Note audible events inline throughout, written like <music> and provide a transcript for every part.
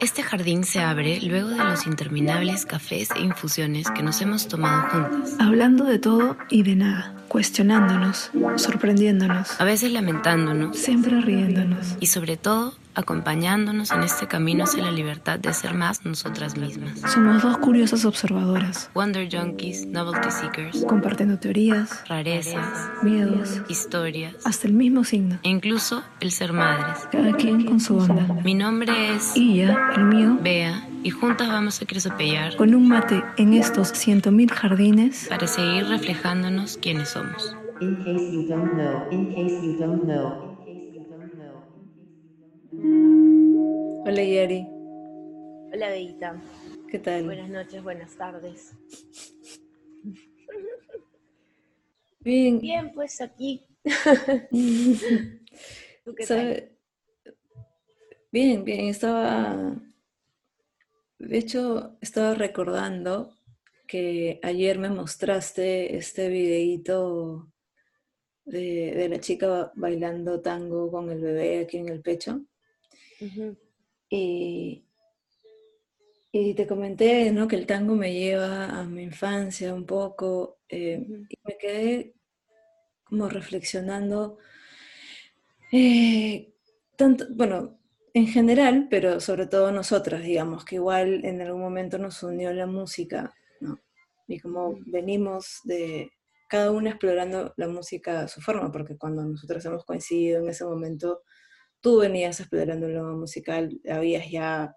Este jardín se abre luego de los interminables cafés e infusiones que nos hemos tomado juntas. Hablando de todo y de nada, cuestionándonos, sorprendiéndonos, A veces lamentándonos siempre riéndonos. y sobre todo acompañándonos en este camino hacia la libertad de ser más nosotras mismas. Somos dos curiosas observadoras, Wonder Junkies, Novelty Seekers, compartiendo teorías, rarezas, miedos, historias hasta el mismo signo, e incluso el ser madres. cada quien con su onda. Mi nombre es ya, el mío, Bea y juntas vamos a cresopellar con un mate en estos ciento mil jardines, para seguir reflejándonos quiénes somos. In case you don't know, in case you don't know, in case you don't know. Hola Yari, Hola, Beita. ¿qué tal? Buenas noches, buenas tardes. Bien, Bien, pues aquí. <laughs> ¿Tú qué tal? Bien, bien, estaba, de hecho, estaba recordando que ayer me mostraste este videíto de, de la chica ba- bailando tango con el bebé aquí en el pecho. Y, y te comenté, ¿no? que el tango me lleva a mi infancia un poco, eh, y me quedé como reflexionando, eh, tanto, bueno, en general, pero sobre todo nosotras, digamos, que igual en algún momento nos unió la música, ¿no? Y como venimos de cada una explorando la música a su forma, porque cuando nosotros hemos coincidido en ese momento, tú venías explorando lo musical, habías ya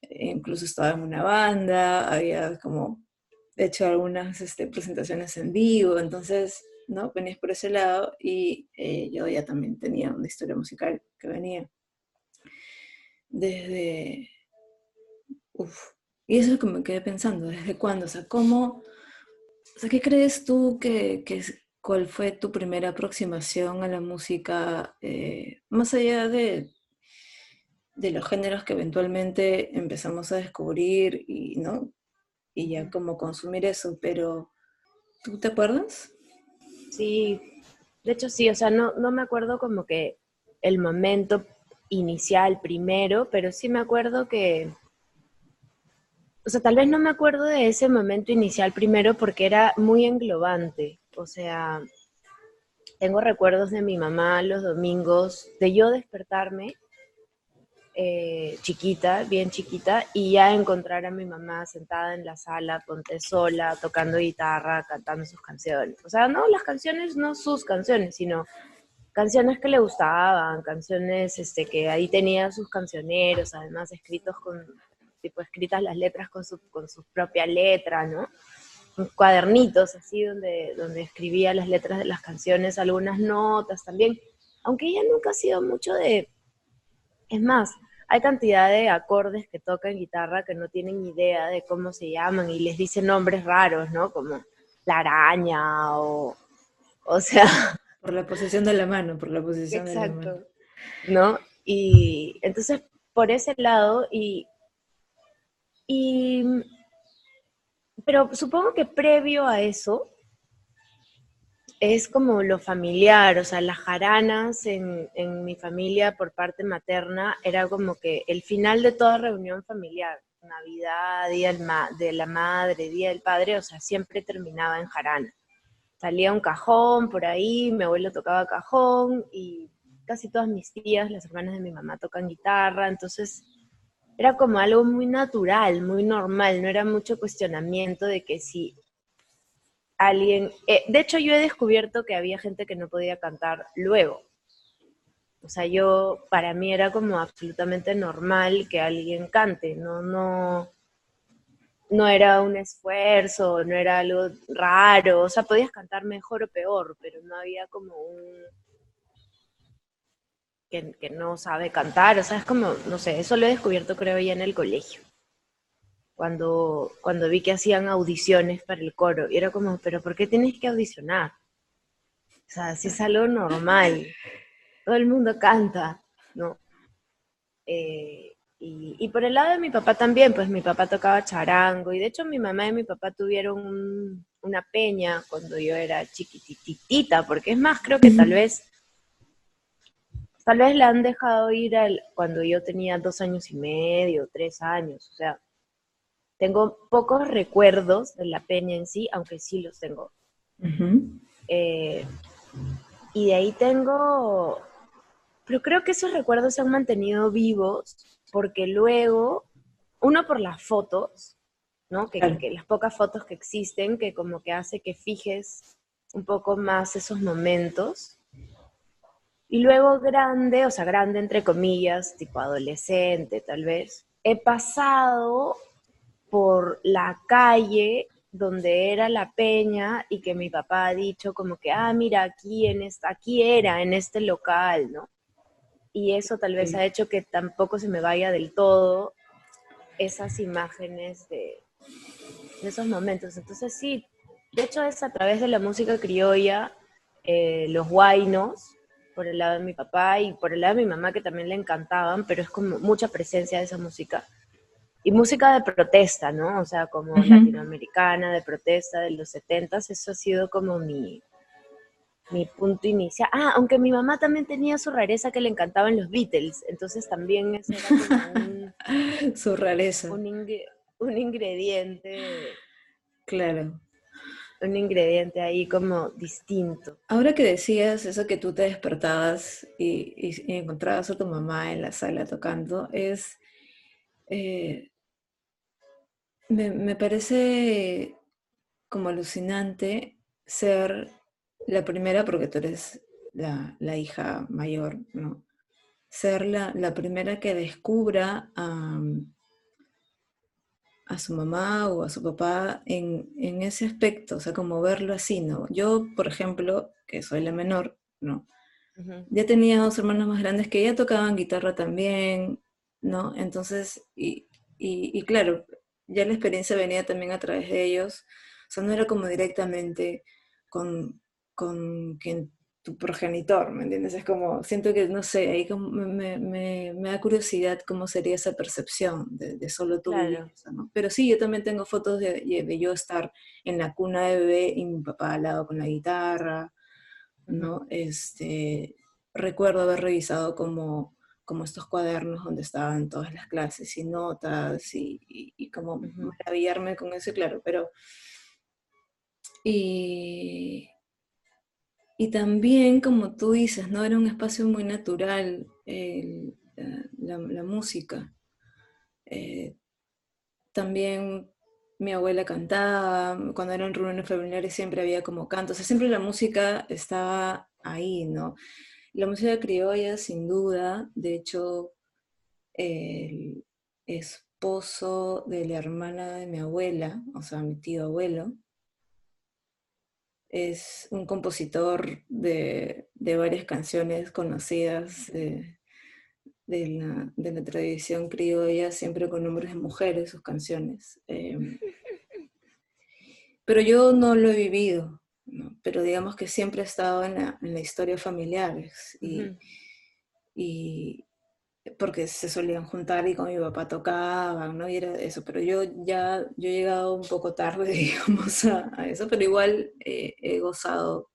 eh, incluso estado en una banda, habías como hecho algunas este, presentaciones en vivo, entonces, ¿no? Venías por ese lado y eh, yo ya también tenía una historia musical que venía desde... Uf. Y eso es lo que me quedé pensando, ¿desde cuándo? O sea, ¿cómo... O sea, ¿qué crees tú que, cuál fue tu primera aproximación a la música, eh, más allá de, de los géneros que eventualmente empezamos a descubrir y, ¿no? y ya como consumir eso, pero ¿tú te acuerdas? Sí, de hecho sí, o sea, no, no me acuerdo como que el momento inicial primero, pero sí me acuerdo que, o sea, tal vez no me acuerdo de ese momento inicial primero porque era muy englobante, o sea, tengo recuerdos de mi mamá los domingos, de yo despertarme eh, chiquita, bien chiquita, y ya encontrar a mi mamá sentada en la sala, ponte sola, tocando guitarra, cantando sus canciones. O sea, no las canciones, no sus canciones, sino canciones que le gustaban, canciones este, que ahí tenía sus cancioneros, además escritos con, tipo escritas las letras con su, con su propia letra, ¿no? cuadernitos así donde, donde escribía las letras de las canciones, algunas notas también, aunque ella nunca ha sido mucho de... Es más, hay cantidad de acordes que toca en guitarra que no tienen idea de cómo se llaman y les dicen nombres raros, ¿no? Como la araña o... O sea, Por la posición de la mano, por la posición de la mano. Exacto. ¿No? Y entonces, por ese lado, y, y, pero supongo que previo a eso, es como lo familiar, o sea, las jaranas en, en mi familia por parte materna era como que el final de toda reunión familiar, Navidad, Día del ma- de la Madre, Día del Padre, o sea, siempre terminaba en jarana salía un cajón por ahí, mi abuelo tocaba cajón y casi todas mis tías, las hermanas de mi mamá, tocan guitarra, entonces era como algo muy natural, muy normal, no era mucho cuestionamiento de que si alguien... eh, de hecho, yo he descubierto que había gente que no podía cantar luego. O sea, yo, para mí era como absolutamente normal que alguien cante, no, no, no era un esfuerzo, no era algo raro, o sea, podías cantar mejor o peor, pero no había como un que, no sabe cantar, o sea, es como, no sé, eso lo he descubierto creo ya en el colegio, cuando, cuando vi que hacían audiciones para el coro, y era como, pero ¿por qué tienes que audicionar? O sea, si es algo normal, todo el mundo canta, ¿no? Eh, Y, y por el lado de mi papá también, pues mi papá tocaba charango y de hecho mi mamá y mi papá tuvieron un- una peña cuando yo era chiquititita, porque es más, creo que tal vez, tal vez la han dejado ir al, cuando yo tenía dos años y medio, tres años, o sea, tengo pocos recuerdos de la peña en sí, aunque sí los tengo. Eh, y de ahí tengo, pero creo que esos recuerdos se han mantenido vivos porque luego, uno por las fotos, ¿no? Que, Claro. que las pocas fotos que existen, que como que hace que fijes un poco más esos momentos. Y luego grande, o sea, grande entre comillas, tipo adolescente tal vez, he pasado por la calle donde era la peña y que mi papá ha dicho como que, ah, mira, aquí, en esta, aquí era, en este local, ¿no? Y eso tal vez Sí. ha hecho que tampoco se me vaya del todo esas imágenes de, de esos momentos. Entonces sí, de hecho es a través de la música criolla, eh, los guainos, por el lado de mi papá y por el lado de mi mamá que también le encantaban, pero es como mucha presencia de esa música. Y música de protesta, ¿no? O sea, como latinoamericana, de protesta de los 70s, eso ha sido como mi, mi punto inicial. Ah, aunque mi mamá también tenía su rareza que le encantaban los Beatles, entonces también eso era como un, <laughs> Su rareza. un, ingre- un ingrediente, Claro. un ingrediente ahí como distinto. Ahora que decías eso que tú te despertabas y, y- y encontrabas a tu mamá en la sala tocando, es, eh, me, me parece como alucinante ser la primera, porque tú eres la, la hija mayor, ¿no? Ser la, la primera que descubra a, a su mamá o a su papá en, en ese aspecto, o sea, como verlo así, ¿no? Yo, por ejemplo, que soy la menor, ¿no? Ya tenía dos hermanos más grandes que ya tocaban guitarra también, ¿no? Entonces, y, y, y claro, ya la experiencia venía también a través de ellos, o sea, no era como directamente con, con quien tu progenitor, ¿me entiendes? Es como, siento que, no sé, ahí como me, me- me- da curiosidad cómo sería esa percepción de, de solo tú Claro. eso, ¿no? Pero sí, yo también tengo fotos de, de yo estar en la cuna de bebé y mi papá al lado con la guitarra, ¿no? Este, recuerdo haber revisado como, como estos cuadernos donde estaban todas las clases y notas y, y, y como maravillarme con eso, claro, pero... Y, y también, como tú dices, ¿no? Era un espacio muy natural la música. Eh, también mi abuela cantaba, cuando eran reuniones familiares siempre había como canto, o sea, siempre la música estaba ahí, ¿no? La música criolla, sin duda, de hecho, el esposo de la hermana de mi abuela, o sea, mi tío abuelo, es un compositor de, de varias canciones conocidas de, de la, de la tradición criolla, siempre con nombres de mujeres, sus canciones. Em, pero yo no lo he vivido, ¿no? pero digamos que siempre he estado en la, en la historia y, Ujú. y porque se solían juntar y con mi papá tocaban, ¿no? Y era eso, pero yo ya, yo he llegado un poco tarde, <laughs> digamos, a, a eso, pero igual eh, he gozado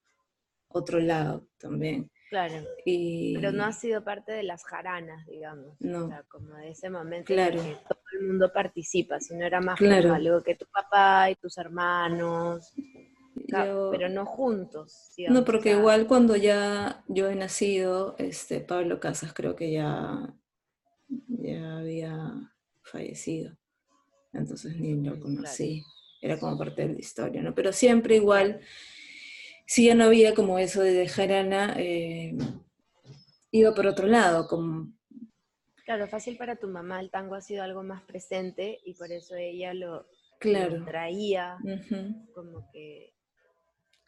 otro lado también. Claro, Y, pero no ha sido parte de las jaranas, digamos. No. O sea, como de ese momento Claro. en el que todo el mundo participa, sino era más Claro. como algo que tu papá y tus hermanos, yo- pero no juntos. digamos, No, o porque sea, igual cuando ya yo he nacido, este, Pablo Casas creo que ya, ya había fallecido. Entonces ni lo conocí. Era como parte de la historia, ¿no? Pero siempre igual, si ya no había como eso de dejar Ana, eh, iba por otro lado, como, Claro, fácil para tu mamá, el tango ha sido algo más presente y por eso ella lo, claro. traía como que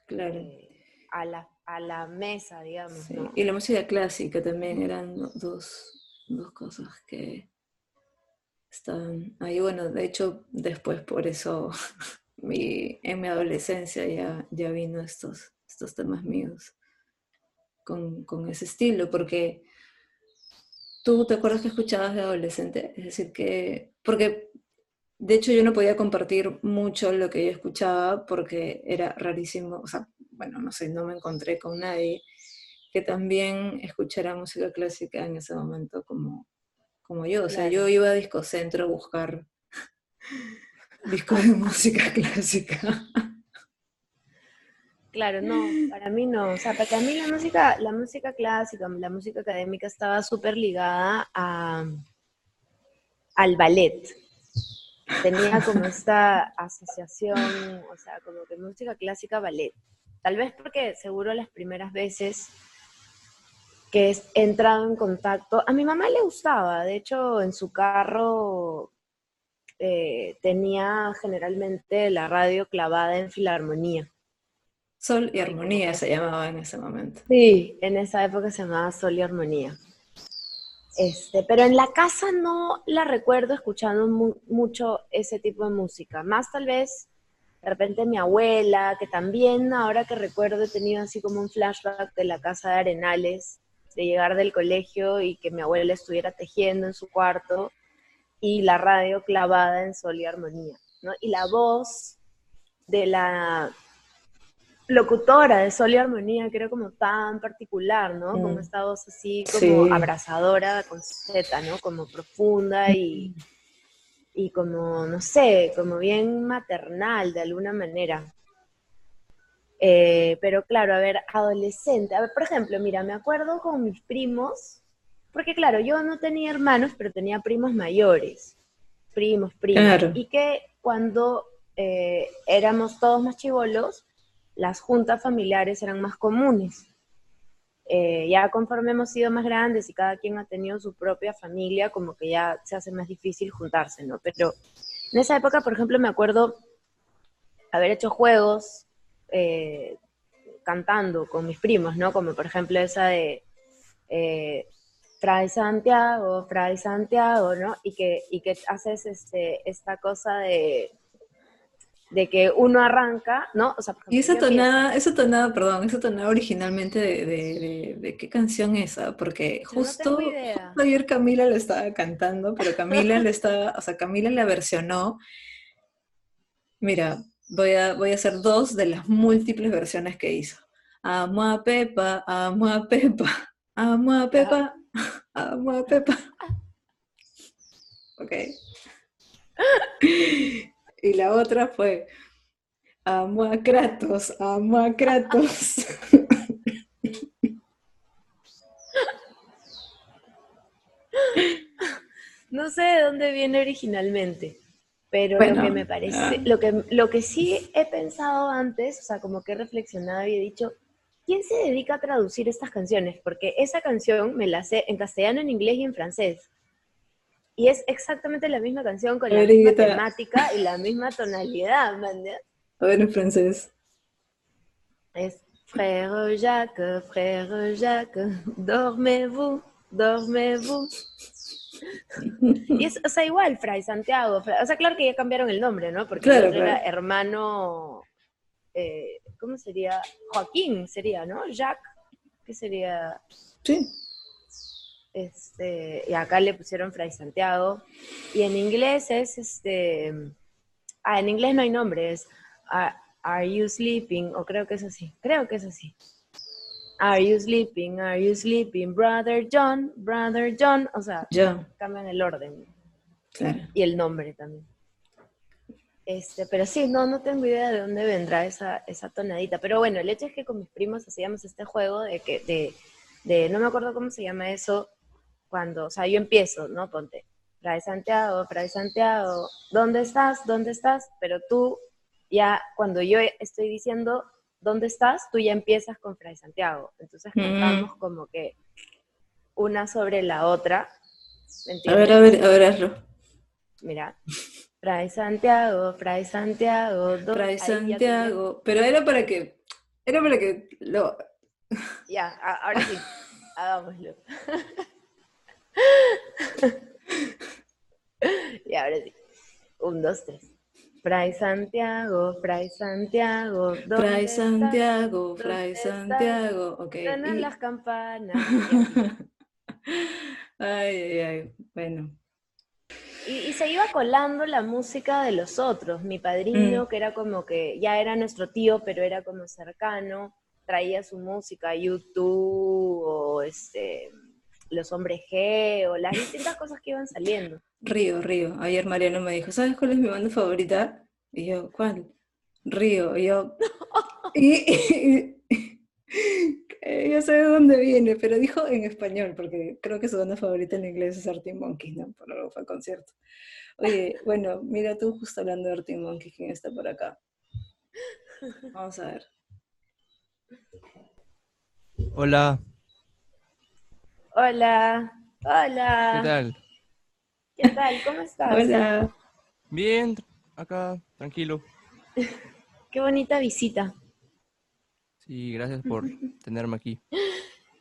claro. eh, a, la, a la mesa, digamos, sí. ¿no? Y la música clásica también eran do- dos, dos cosas que estaban ahí. Bueno, de hecho, después por eso <laughs> mi, en mi adolescencia ya, ya vino estos, estos temas míos con, con ese estilo, porque ¿Tú te acuerdas que escuchabas de adolescente? Es decir, que, porque de hecho yo no podía compartir mucho lo que yo escuchaba porque era rarísimo, o sea, bueno, no sé, no me encontré con nadie que también escuchara música clásica en ese momento como, como yo. O sea, yo iba a Discocentro a buscar <laughs> discos de música clásica. Claro, no, para mí no. O sea, para mí la música, la música clásica, la música académica estaba súper ligada a, al ballet. Tenía como esta asociación, o sea, como que música clásica, ballet. Tal vez porque seguro las primeras veces que he entrado en contacto, a mi mamá le gustaba, de hecho en su carro eh, tenía generalmente la radio clavada en filarmonía. Sol y Armonía se llamaba en ese momento. Sí, en esa época se llamaba Sol y Armonía. Este, pero en la casa no la recuerdo escuchando mucho ese tipo de música. Más tal vez, de repente mi abuela, que también ahora que recuerdo he tenido así como un flashback de la casa de Arenales, de llegar del colegio y que mi abuela estuviera tejiendo en su cuarto y la radio clavada en sol y armonía, ¿no? Y la voz de la locutora de Sol y Armonía, que era como tan particular, ¿no? Como mm. esta voz así como abrazadora con Z, ¿no? Como profunda y, y como, no sé, como bien maternal de alguna manera. Eh, pero claro, a ver, adolescente. A ver, por ejemplo, mira, me acuerdo con mis primos, porque claro, yo no tenía hermanos, pero tenía primos mayores, primos, primos. Y que cuando eh, éramos todos más chivolos, las juntas familiares eran más comunes. Eh, ya conforme hemos sido más grandes y cada quien ha tenido su propia familia, como que ya se hace más difícil juntarse, ¿no? Pero en esa época, por ejemplo, me acuerdo haber hecho juegos eh, cantando con mis primos, ¿no? Como por ejemplo esa de eh, Fray Santiago, Fray Santiago, ¿no? Y que, y que haces este, esta cosa de, de que uno arranca, ¿no? y esa tonada, esa tonada, perdón, esa tonada originalmente de, de, qué canción es esa, porque justo, ayer Camila le estaba cantando, pero Camila le estaba, o sea, Camila la versionó. Mira, voy a, voy a hacer dos de las múltiples versiones que hizo. Amo a Pepa, amo a Pepa, <laughs> amo a Pepa, <laughs> amo a Pepa. <laughs> Ok. Y la otra fue, amo a Kratos, amo a Kratos. <laughs> No sé de dónde viene originalmente, pero lo que me parece, lo, que, lo que sí he pensado antes, o sea, como que he reflexionado y he dicho, ¿quién se dedica a traducir estas canciones? Porque esa canción me la sé en castellano, en inglés y en francés. Y es exactamente la misma canción con la misma temática y la misma tonalidad, ¿me A ver en francés. Es Frère Jacques, Frère Jacques, dormez-vous, dormez-vous. y es, o sea, igual, Fray Santiago, o sea, claro que ya cambiaron el nombre, ¿no? Porque era hermano, eh, ¿cómo sería? Joaquín sería, ¿no? Jacques, ¿qué sería? Sí. Este, y acá le pusieron Fray Santiago. Y en inglés es este. Ah, en inglés no hay nombre, es Are, You Sleeping? O creo que es así. Creo que es así. Are you sleeping? Are you sleeping? Brother John, Brother John. O sea, cambian el orden. Y el nombre también. Este, pero sí, no, no tengo idea de dónde vendrá esa, esa tonadita. Pero bueno, el hecho es que con mis primos hacíamos este juego de que, de, de, no me acuerdo cómo se llama eso, cuando, o sea, yo empiezo, ¿no? Ponte, Fray Santiago, Fray Santiago, ¿dónde estás? ¿Dónde estás? Pero tú ya, cuando yo estoy diciendo, ¿dónde estás? Tú ya empiezas con Fray Santiago. Entonces mm. cantamos como que una sobre la otra. A ver, a ver, a ver, hazlo. Mira. Fray Santiago, Fray Santiago, Fray Santiago. Pero era para que, era para que lo... Ya, ahora sí, <laughs> hagámoslo. <laughs> y ahora sí. Un, dos, tres. Fray Santiago, Fray Santiago. Fray Santiago, Fray Santiago. Ok. Suenan las campanas. <laughs> Ay, ay, ay. Bueno. Y, y se iba colando la música de los otros. Mi padrino, Mm. que era como que ya era nuestro tío, pero era como cercano, traía su música, YouTube o este, Los Hombres G o las distintas cosas que iban saliendo. Río, Río. Ayer Mariano me dijo, ¿sabes cuál es mi banda favorita? Y yo, ¿cuál? Río. Y yo, <laughs> y, y- <laughs> yo sé de dónde viene, pero dijo en español, porque creo que su banda favorita en inglés es Arctic Monkeys, ¿no? Por algo fue al concierto. Oye, <laughs> bueno, mira tú justo hablando de Arctic Monkeys, ¿quién está por acá? Vamos a ver. Hola, Hola, hola. ¿qué tal? ¿Qué tal? ¿Cómo estás? Hola. Bien, acá, tranquilo. <laughs> Qué bonita visita. Sí, gracias por <laughs> tenerme aquí.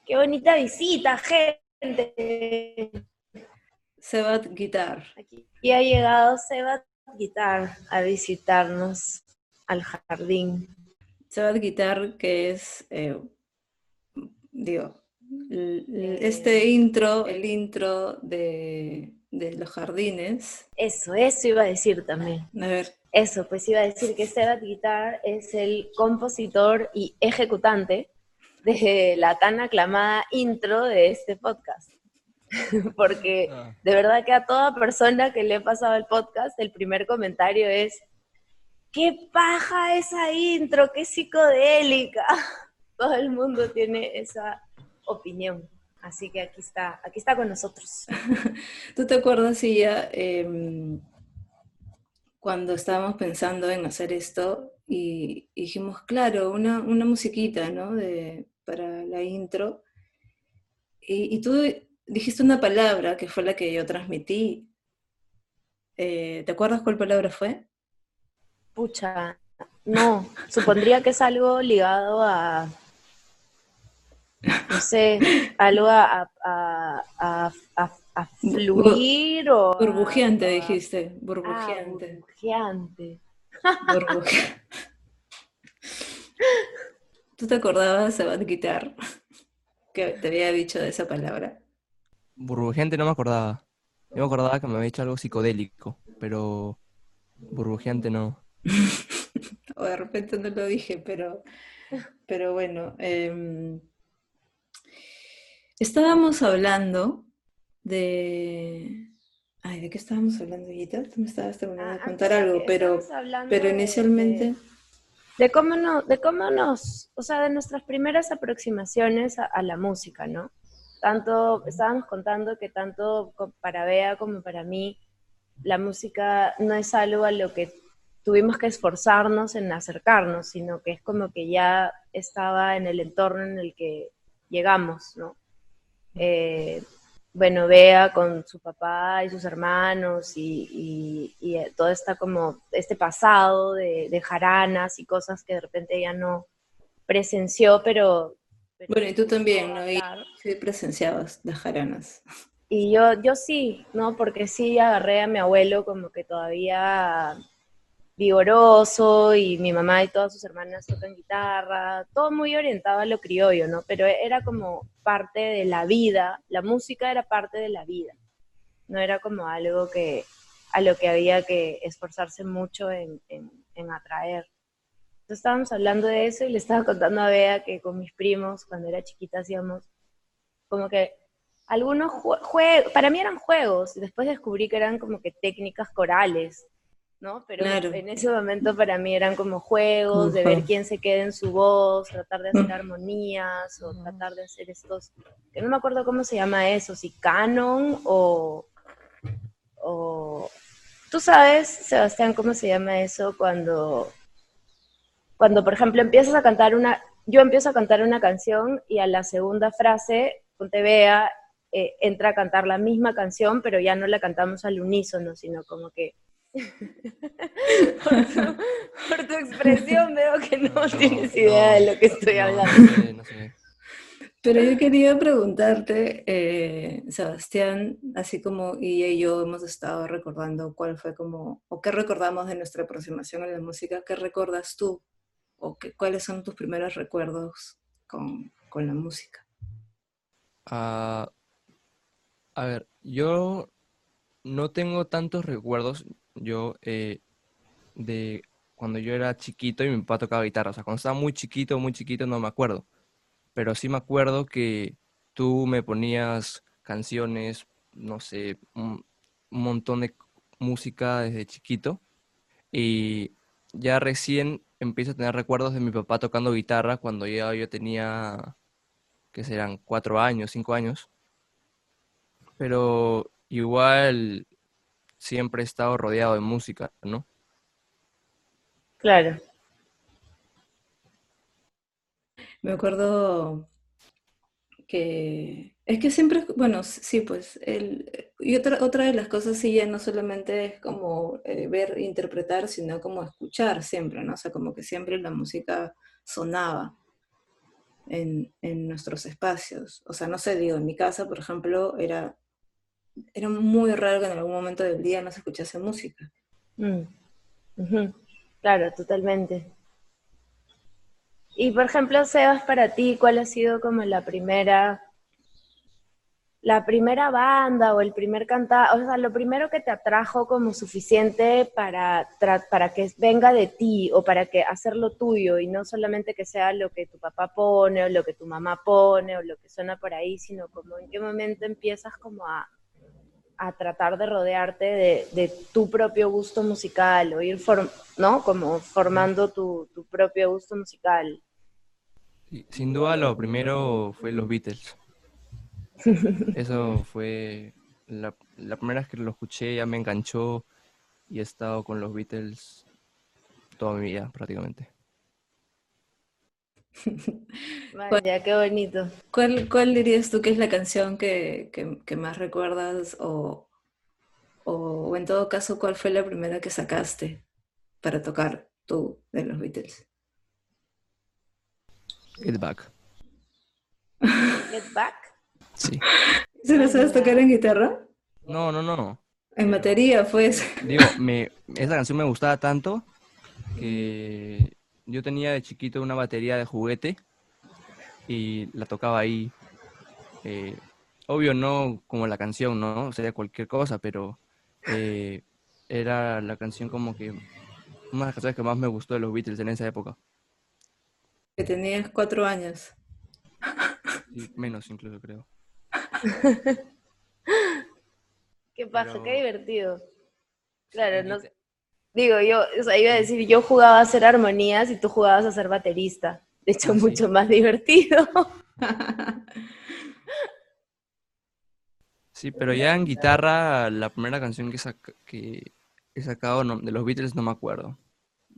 Qué bonita visita, gente. Sebat Guitar. Aquí. Y ha llegado Seba Guitar a visitarnos al jardín. Sebat Guitar, que es, eh, digo. Este intro, el intro de, de los jardines. Eso, eso iba a decir también. A ver, Eso, pues iba a decir que Sebat Guitar es el compositor y ejecutante de la tan aclamada intro de este podcast. <laughs> Porque Ah, de verdad que a toda persona que le he pasado el podcast, el primer comentario es, ¡qué paja esa intro! ¡Qué psicodélica! <laughs> Todo el mundo tiene esa opinión. Así que aquí está, aquí está con nosotros. <laughs> ¿tú te acuerdas, Illa, em, cuando estábamos pensando en hacer esto y y dijimos, claro, una, una musiquita, ¿no? De, para la intro. Y, y tú dijiste una palabra que fue la que yo transmití. Eh, ¿te acuerdas cuál palabra fue? Pucha, no, supondría que es algo ligado a, no sé, algo a, a, a- a- fluir o... Burbujeante, a- dijiste. Ah, Burbujeante. burbujeante. burbujeante. ¿Tú te acordabas, Sabat Guitar, que te había dicho de esa palabra? burbujeante no me acordaba. Yo me acordaba que me había hecho algo psicodélico, pero burbujeante no. <laughs> O de repente no lo dije, pero, pero bueno. em, estábamos hablando de... Ay, ¿de qué estábamos hablando, Guita? Tú me estabas terminando de Ah, contar antes algo, pero, pero inicialmente... De, de cómo no, de cómo nos, o sea, de nuestras primeras aproximaciones a, a la música, ¿no? Tanto, estábamos contando que tanto para Bea como para mí, la música no es algo a lo que tuvimos que esforzarnos en acercarnos, sino que es como que ya estaba en el entorno en el que llegamos, ¿no? Eh, bueno, Bea con su papá y sus hermanos y, y, y, eh, todo está como este pasado de, de jaranas y cosas que de repente ella no presenció, pero... pero Bueno, y tú también, ¿no? Y sí presenciabas las jaranas. Y yo, yo sí, ¿no? Porque sí agarré a mi abuelo como que todavía vigoroso y mi mamá y todas sus hermanas tocan guitarra, todo muy orientado a lo criollo, ¿no? Pero era como parte de la vida, la música era parte de la vida, no era como algo que a lo que había que esforzarse mucho en, en, en atraer. Entonces estábamos hablando de eso y le estaba contando a Bea que con mis primos, cuando era chiquita, hacíamos como que algunos juegos, para mí eran juegos, y después descubrí que eran como que técnicas corales, ¿no? Pero Claro. en ese momento para mí eran como juegos de ver quién se queda en su voz, tratar de hacer armonías o tratar de hacer estos, que no me acuerdo cómo se llama eso, si canon o, o... ¿Tú sabes, Sebastián, cómo se llama eso cuando, cuando por ejemplo empiezas a cantar una, yo empiezo a cantar una canción y a la segunda frase, ponte vea, eh, entra a cantar la misma canción, pero ya no la cantamos al unísono, sino como que... <laughs> por, tu, por tu expresión <laughs> veo que no, No, tienes no, idea de lo que estoy hablando. No sé, no sé. Pero yo quería preguntarte, eh, Sebastián, así como Illa y yo hemos estado recordando cuál fue como, o qué recordamos de nuestra aproximación a la música, ¿qué recuerdas tú? ¿O qué, cuáles son tus primeros recuerdos con, con la música? Ah, A ver, yo no tengo tantos recuerdos, yo, eh, de cuando yo era chiquito y mi papá tocaba guitarra. O sea, cuando estaba muy chiquito, muy chiquito, no me acuerdo. Pero sí me acuerdo que tú me ponías canciones, no sé, un, un montón de música desde chiquito. Y ya recién empiezo a tener recuerdos de mi papá tocando guitarra cuando ya yo tenía, que serán cuatro años, cinco años. Pero igual siempre he estado rodeado de música, ¿no? Claro. Me acuerdo que es que siempre, bueno, sí, pues, el, y otra, otra de las cosas sí ya no solamente es como eh, ver, interpretar, sino como escuchar siempre, ¿no? O sea, como que siempre la música sonaba en, en nuestros espacios. O sea, no sé, digo, en mi casa, por ejemplo, era, era muy raro que en algún momento del día no se escuchase música. Mm. Claro, totalmente. Y por ejemplo, Sebas, para ti, ¿cuál ha sido como la primera, la primera banda o el primer cantar, o sea, lo primero que te atrajo como suficiente para, para que venga de ti o para que hacerlo tuyo y no solamente que sea lo que tu papá pone o lo que tu mamá pone o lo que suena por ahí, sino como en qué momento empiezas como a, a tratar de rodearte de, de tu propio gusto musical o ir, ¿no? Como formando tu, tu propio gusto musical. Sin duda lo primero fue los Beatles. Eso fue la, la primera vez que lo escuché, ya me enganchó y he estado con los Beatles toda mi vida prácticamente. Vaya, qué bonito. ¿Cuál, cuál dirías tú que es la canción que, que- que más recuerdas o, o, o en todo caso, cuál fue la primera que sacaste para tocar tú de los Beatles? Get Back. Get Back. Sí. ¿Se la sabes tocar en guitarra? No, no, no. En batería, pues. Digo, me, esa canción me gustaba tanto que yo tenía de chiquito una batería de juguete y la tocaba ahí. Eh, obvio, no como la canción, ¿no? Sería cualquier cosa, pero eh, era la canción como que una de las canciones que más me gustó de los Beatles en esa época. Que tenías cuatro años. Y menos incluso, creo. <laughs> Qué paja, Pero- qué divertido. Claro, no Lite- digo yo, o sea, iba a decir, yo jugaba a hacer armonías y tú jugabas a ser baterista. De hecho, Ah, sí. mucho más divertido. <laughs> Sí, pero ya en guitarra, la primera canción que, sac- que he sacado no- de los Beatles no me acuerdo.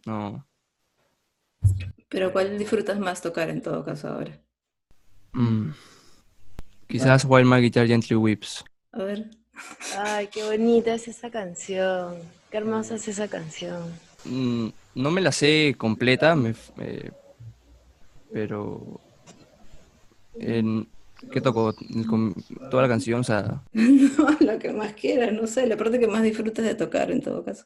No. Pero ¿cuál disfrutas más tocar en todo caso ahora? Mm. Quizás While My Guitar Gently Weeps. A ver. Ay, qué bonita es esa canción. Qué hermosa es esa canción. Mm, no me la sé completa, me eh, pero en, ¿qué tocó? Toda la canción, o sea, <laughs> No, lo que más quieras, no sé, la parte que más disfrutas de tocar en todo caso.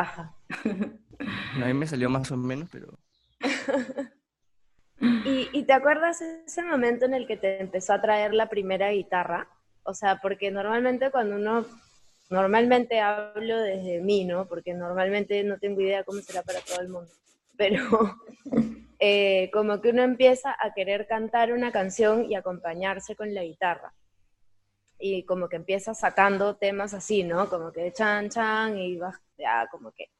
A mí me salió más o menos, pero <laughs> ¿Y, y te acuerdas ese momento en el que te empezó a traer la primera guitarra? O sea, porque normalmente cuando uno, normalmente hablo desde mí, ¿no? Porque normalmente no tengo idea cómo será para todo el mundo. Pero <laughs> eh, como que uno empieza a querer cantar una canción y acompañarse con la guitarra. Y como que empieza sacando temas así, ¿no? Como que chan, chan, y vas, ya, como que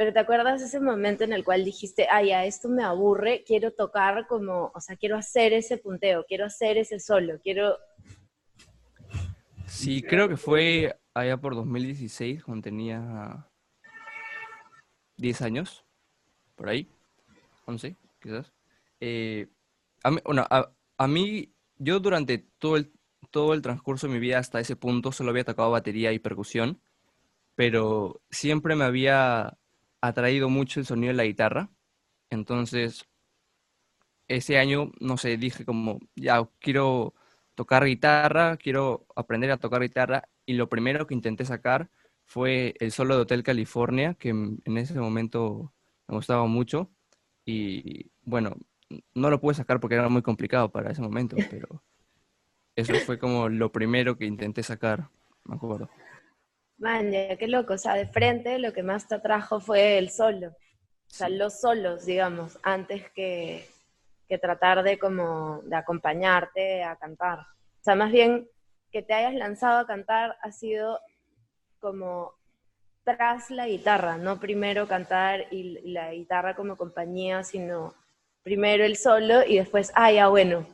pero ¿te acuerdas ese momento en el cual dijiste, ay, ya, esto me aburre, quiero tocar como, o sea, quiero hacer ese punteo, quiero hacer ese solo, quiero... sí, creo que fue allá por 2016, cuando tenía 10 años, por ahí, 11 quizás. Eh, a, mí, bueno, a, a mí, yo durante todo el, todo el transcurso de mi vida hasta ese punto solo había tocado batería y percusión, pero siempre me había atraído mucho el sonido de la guitarra. Entonces, ese año, no sé, dije como, ya quiero tocar guitarra, quiero aprender a tocar guitarra y lo primero que intenté sacar fue el solo de Hotel California, que en ese momento me gustaba mucho y bueno, no lo pude sacar porque era muy complicado para ese momento, <laughs> pero eso fue como lo primero que intenté sacar, me acuerdo. Man, ya, qué loco, o sea, de frente lo que más te atrajo fue el solo, o sea, los solos, digamos, antes que, que tratar de como de acompañarte a cantar. O sea, más bien que te hayas lanzado a cantar ha sido como tras la guitarra, no primero cantar y la guitarra como compañía, sino primero el solo y después, ah, ya bueno,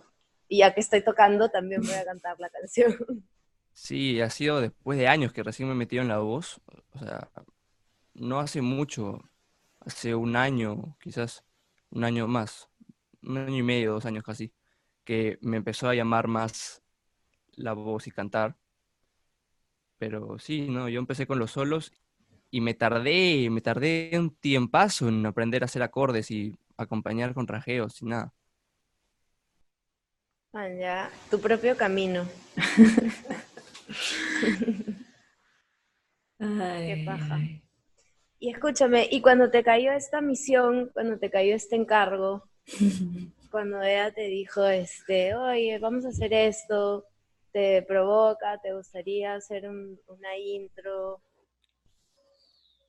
y ya que estoy tocando también voy a cantar la canción. <laughs> Sí, ha sido después de años que recién me he metido en la voz, o sea, no hace mucho, hace un año, quizás un año más, un año y medio, dos años casi, que me empezó a llamar más la voz y cantar. Pero sí, no, yo empecé con los solos y me tardé, me tardé un tiempazo en aprender a hacer acordes y acompañar con rajeos y nada. Ah, ya, tu propio camino. <laughs> Qué paja. Y escúchame, y cuando te cayó esta misión, cuando te cayó este encargo, <laughs> cuando ella te dijo, este, oye, vamos a hacer esto, te provoca, te gustaría hacer una intro,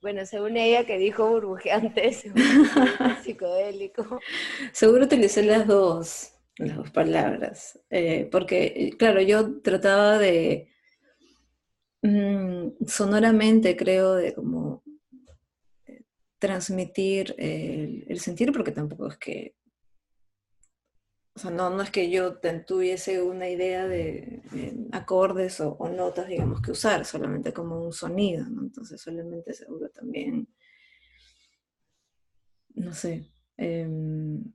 bueno, según ella que dijo burbujeante, <laughs> <laughs> psicodélico. Seguro utilicé las dos, las dos palabras, eh, porque claro, yo trataba de mm, sonoramente, creo, de como eh, transmitir el, sentir, porque tampoco es que o sea, no, no es que yo tuviese una idea de, acordes o, notas, digamos, que usar, solamente como un sonido, ¿no? Entonces, solamente seguro también, no sé. Em,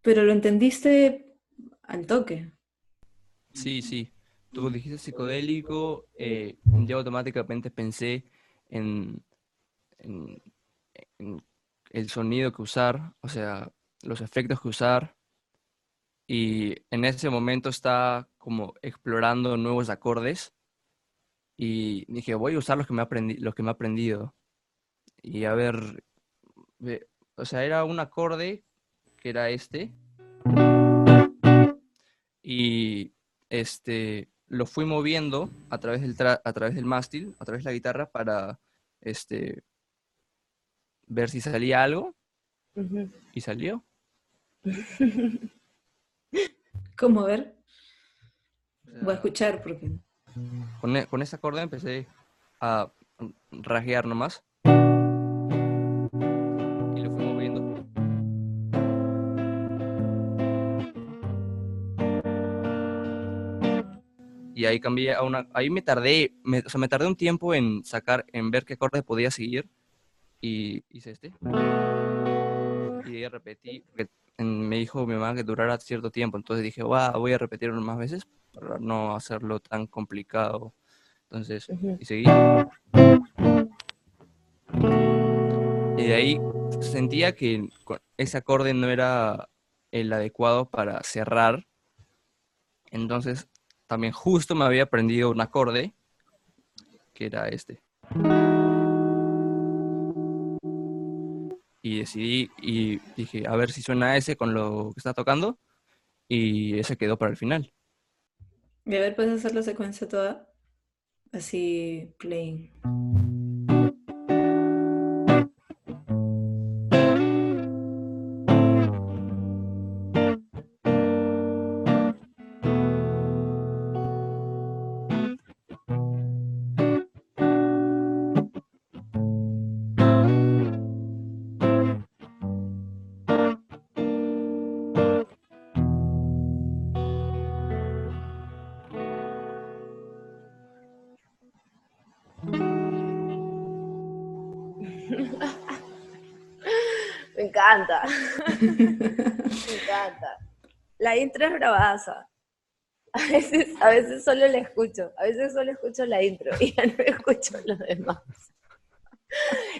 pero lo entendiste al toque. Sí, sí. Tú dijiste psicodélico, eh, yo automáticamente pensé en, el sonido que usar, o sea, los efectos que usar, y en ese momento estaba como explorando nuevos acordes y dije, voy a usar los que me, aprendí, los que me he aprendido. Y a ver, o sea, era un acorde que era este. Y este lo fui moviendo a través del a través del mástil, a través de la guitarra para este ver si salía algo. Y salió. <laughs> ¿Cómo? ver? Voy a escuchar porque... Con, e, con ese acorde empecé a rajear nomás. Ahí cambié a una... Ahí me tardé, me, o sea, me tardé un tiempo en sacar, en ver qué acorde podía seguir. Y hice este. Y ahí repetí, porque me dijo mi mamá que durara cierto tiempo, entonces dije, voy a repetirlo más veces para no hacerlo tan complicado. Entonces, y seguí. Y de ahí sentía que ese acorde no era el adecuado para cerrar. Entonces, también justo me había aprendido un acorde, que era este. y decidí y dije, a ver si suena ese con lo que está tocando y ese quedó para el final. Y a ver, ¿puedes hacer la secuencia toda? Así, playing. Encanta. <laughs> me encanta. La intro es bravaza. A veces, a veces solo la escucho, a veces solo escucho la intro y ya no escucho lo demás.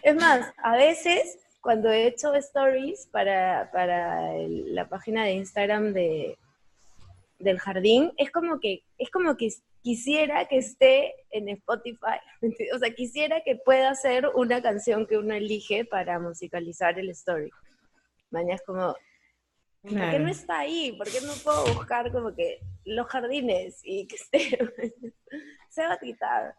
Es más, a veces cuando he hecho stories para, para el- la página de Instagram de, del jardín, es como que, es como que quisiera que esté en Spotify. <laughs> O sea, quisiera que pueda ser una canción que uno elige para musicalizar el story. Mañana es como, ¿por qué Claro. no está ahí? ¿Por qué no puedo buscar como que los jardines y que esté? <laughs> Se va a quitar.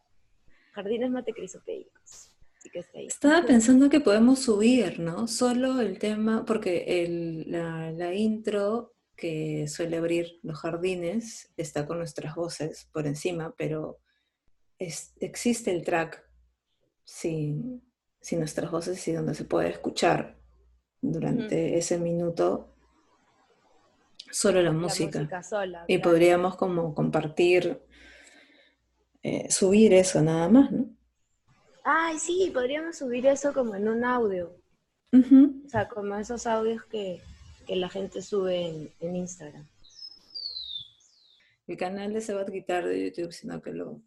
Jardines matecrisopeicos. Que está ahí. Estaba pensando que podemos subir, ¿no? Solo el tema, porque el- la, la intro que suele abrir los jardines está con nuestras voces por encima, pero es- existe el track sin, sin nuestras voces y donde se puede escuchar durante ese minuto solo la La música. sola. Y claro. podríamos como compartir, eh, subir eso nada más, ¿no? Ay, sí, podríamos subir eso como en un audio. O sea, como esos audios que, que la gente sube en, en Instagram. el canal de Sebat Guitar de YouTube, sino que lo,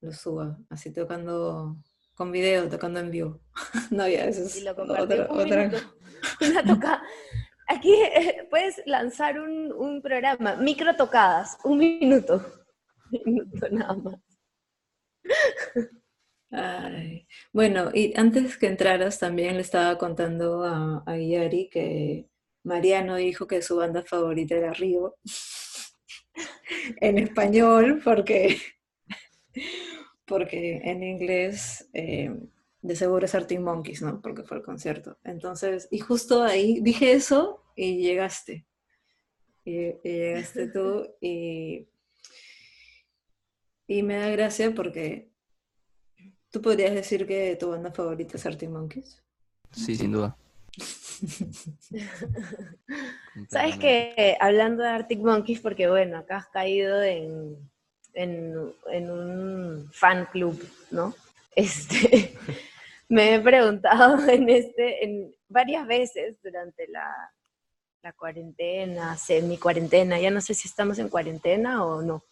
lo suba, así tocando con video, tocando en vivo. <laughs> no, ya, eso es Y lo otra, un. Una toca. Aquí eh, puedes lanzar un, un programa, micro tocadas, un minuto. <laughs> Un minuto nada más. Ay. Bueno, y antes que entraras también le estaba contando a, a Yari que Mariano dijo que su banda favorita era Río. <laughs> en español, porque, porque en inglés eh, de seguro es Arctic Monkeys, ¿no? Porque fue el concierto. Entonces, y justo ahí dije eso y llegaste. Y, y llegaste <laughs> tú y, y me da gracia porque tú podrías decir que tu banda favorita es Arctic Monkeys. Sí, sin duda. <laughs> ¿Sabes que Hablando de Arctic Monkeys, porque bueno, acá has caído en, en, en un fan club, ¿no? Este, <laughs> me he preguntado <laughs> en este, en varias veces durante la, la cuarentena, semi-cuarentena, ya no sé si estamos en cuarentena o no.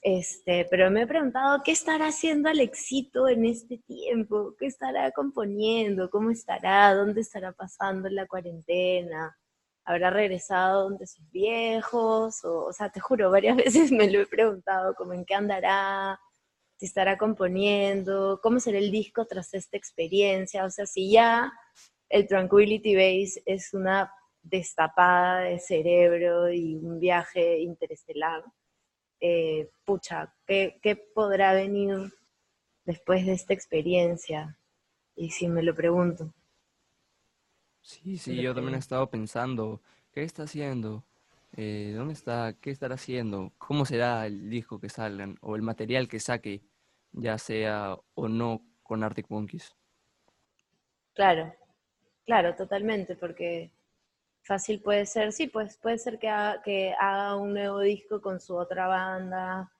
Este, pero me he preguntado qué estará haciendo Alexito en este tiempo, qué estará componiendo, cómo estará, dónde estará pasando la cuarentena, habrá regresado donde sus viejos, o, o sea, te juro, varias <laughs> veces me lo he preguntado, como en qué andará, si estará componiendo, cómo será el disco tras esta experiencia, o sea, si ya el Tranquility Base es una destapada de cerebro y un viaje interestelar, eh, pucha, ¿qué, ¿qué podrá venir después de esta experiencia? Y si me lo pregunto. Sí, sí, yo también he estado pensando, ¿qué está haciendo? Eh, ¿dónde está? ¿Qué estará haciendo? ¿Cómo será el disco que salgan? O el material que saque, ya sea o no con Arctic Monkeys. Claro, claro, totalmente, porque fácil puede ser, sí, pues puede ser que haga, que haga un nuevo disco con su otra banda,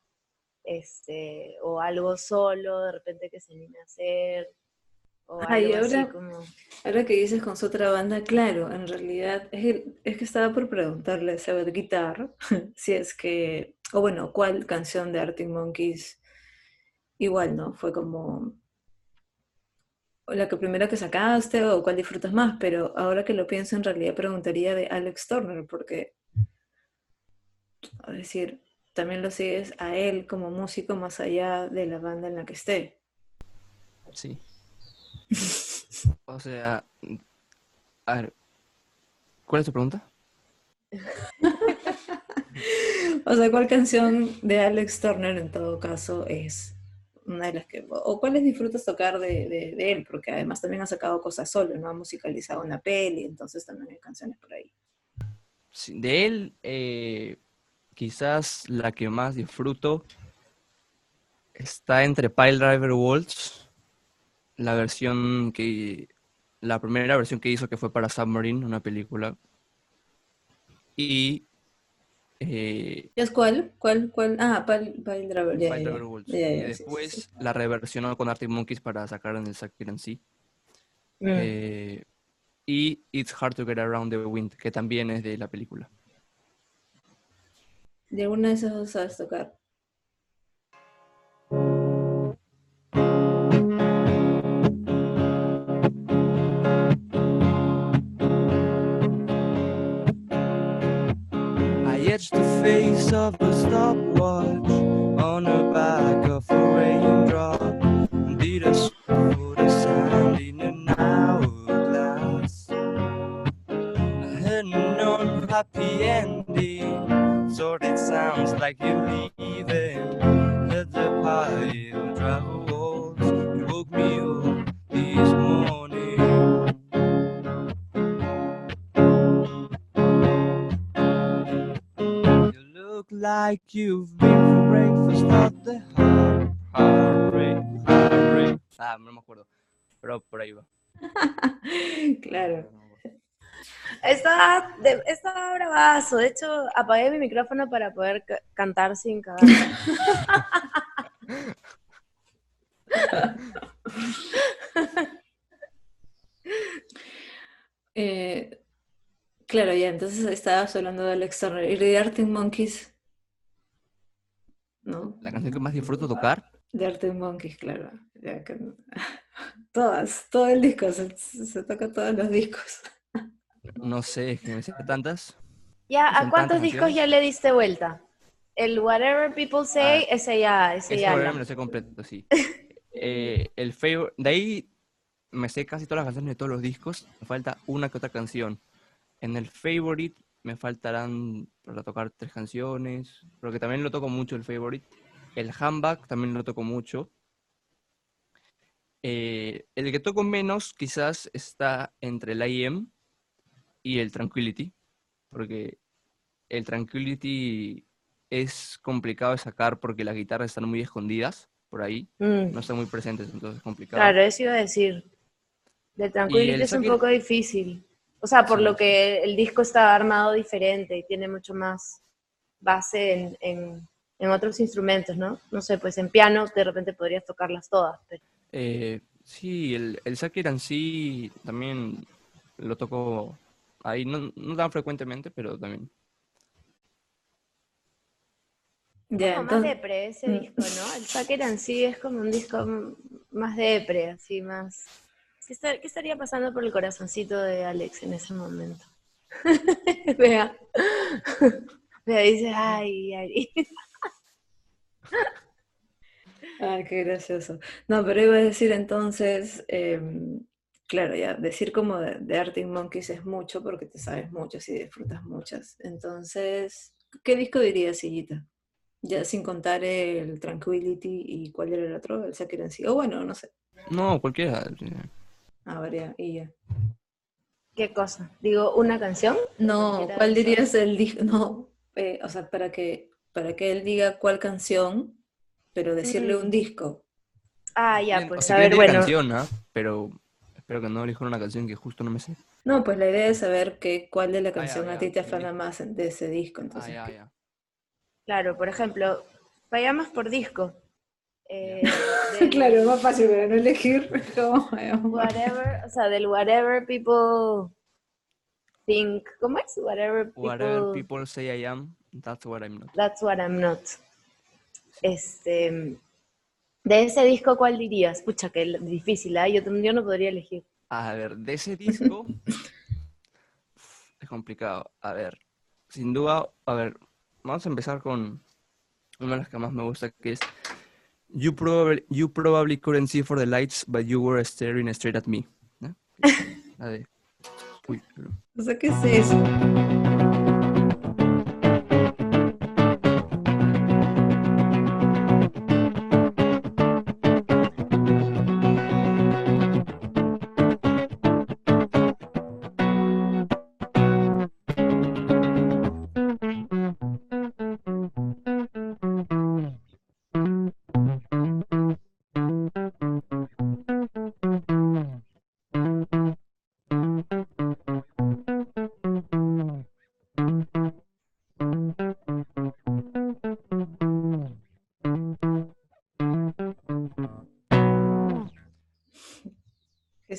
este, o algo solo, de repente que se anime a hacer, o Ay, algo así ahora- como... Ahora que dices con su otra banda, claro, en realidad es que, es que estaba por preguntarle a Sabbath Guitar <laughs> si es que, o bueno, cuál canción de Arctic Monkeys igual, ¿no? Fue como la que primero que sacaste o cuál disfrutas más, pero ahora que lo pienso en realidad preguntaría de Alex Turner, porque, es decir, también lo sigues a él como músico más allá de la banda en la que esté. Sí. O sea, a ver, ¿cuál es tu pregunta? <laughs> O sea, ¿cuál canción de Alex Turner en todo caso es una de las que, o cuáles disfrutas tocar de, de- de él? Porque además también ha sacado cosas solo, ¿no? Ha musicalizado una peli, entonces también hay canciones por ahí. Sí, De él, eh, quizás la que más disfruto está entre Pile Driver Waltz, la versión que, la primera versión que hizo que fue para Submarine, una película, y eh, ¿Es cuál? ¿Cuál? ¿Cuál? Ah, Pile, Y sí, después sí. la reversionó con Arctic Monkeys para sacar en el Sack en sí. Mm. Eh, y It's Hard to Get Around the Wind, que también es de la película. ¿De alguna de esas dos sabes tocar? I etched the face of a stopwatch on the back of a raindrop. Did a swallow the sand in an hourglass. I had no happy ending, so it sounds like you're leaving. Like you've been for breakfast at the heart, heartbreak, heartbreak. Ah, no me acuerdo. Pero por ahí va. <laughs> claro. Estaba, de- estaba bravazo. De hecho, apagué mi micrófono para poder ca- cantar sin cagar. <laughs> Eh, claro, ya, entonces estabas hablando del externo. ¿Y de Arctic Monkeys? ¿No? La canción que más disfruto tocar, De Arctic Monkeys, claro. Ya que- <laughs> Todas, todo el disco, se, se toca todos los discos. no sé, es que me sé tantas. Ya, ¿a cuántos discos canciones. ya le diste vuelta? El Whatever People Say, Ah, ese ya, ese Ese ya. No. me lo sé completo, sí. <laughs> Eh, el favor, de ahí me sé casi todas las canciones de todos los discos. Me falta una que otra canción. En el favorite me faltarán para tocar tres canciones, porque también lo toco mucho el favorite. El handbag también lo toco mucho. Eh, el que toco menos quizás está entre el IM y el Tranquility, porque el Tranquility es complicado de sacar porque las guitarras están muy escondidas por ahí, Mm, no están muy presentes, entonces es complicado. Claro, eso iba a decir. De Tranquility el es un poco difícil. O sea, por Sí, lo que el disco está armado diferente y tiene mucho más base en, en- en otros instrumentos, ¿no? No sé, pues en piano de repente podrías tocarlas todas, pero Eh, sí, el, el en sí también lo toco ahí, no, no tan frecuentemente, pero también. Ya, como más entonces, depre ese Mm. disco, ¿no? El Sucker en sí es como un disco más depre, así más... ¿Qué, esta- qué estaría pasando por el corazoncito de Alex en ese momento? <laughs> Vea. Vea, dice, ay, ay. Ay, qué gracioso. No, pero iba a decir entonces, em, claro, ya, decir como de, de Arctic Monkeys es mucho porque te sabes muchas y disfrutas muchas. Entonces, ¿qué disco dirías, Sillita? Ya sin contar el Tranquility y cuál era el otro, el Sakura en sí. O bueno, no sé. No, cualquiera. A y ya. ¿Qué cosa? Digo, ¿una canción? No, ¿cuál dirías el disco? <laughs> No, eh, o sea, para que, para que él diga cuál canción, pero decirle un disco. Ah, ya, bien, o pues sea, a ver, bueno. canción, ¿ah? Pero espero que no elijan una canción que justo no me sé. No, pues la idea es saber que, cuál de la Ah, ya, canción a ya, ti te afana más de ese disco. Ah, Entonces, ya, ¿qué- ya. Claro, por ejemplo, vayamos por disco. Eh, <laughs> Claro, es más fácil para no elegir. <laughs> Whatever, o sea, del whatever people think. ¿Cómo es? Whatever people. Whatever people say I am, that's what I'm not. That's what I'm not. Este. De ese disco, ¿cuál dirías? Pucha, que l- difícil, ¿ah? Yo, yo no podría elegir. A ver, de ese <laughs> disco es complicado. A ver, sin duda, a ver, vamos a empezar con una de las que más me gusta, que es You probably, you probably couldn't see for the lights, but you were staring straight at me. ¿no? <laughs> La de... Uy, pero- O sea, ¿qué es eso?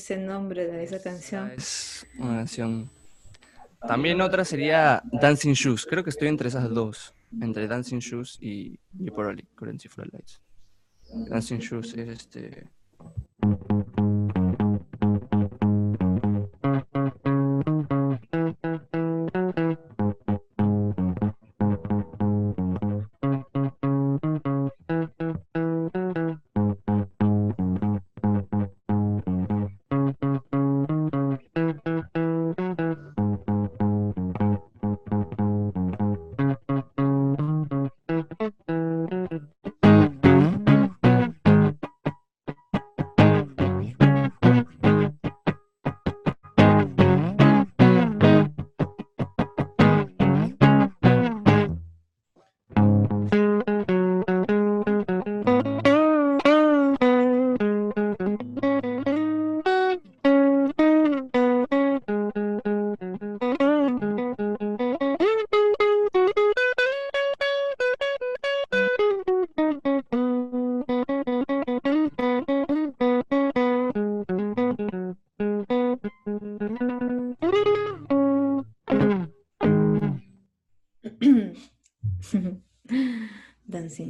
Ese nombre de esa canción. Es una canción. También otra sería Dancing Shoes. Creo que estoy entre esas dos. Entre Dancing Shoes y Jeopardy, Currency Floodlights. Dancing Shoes es este.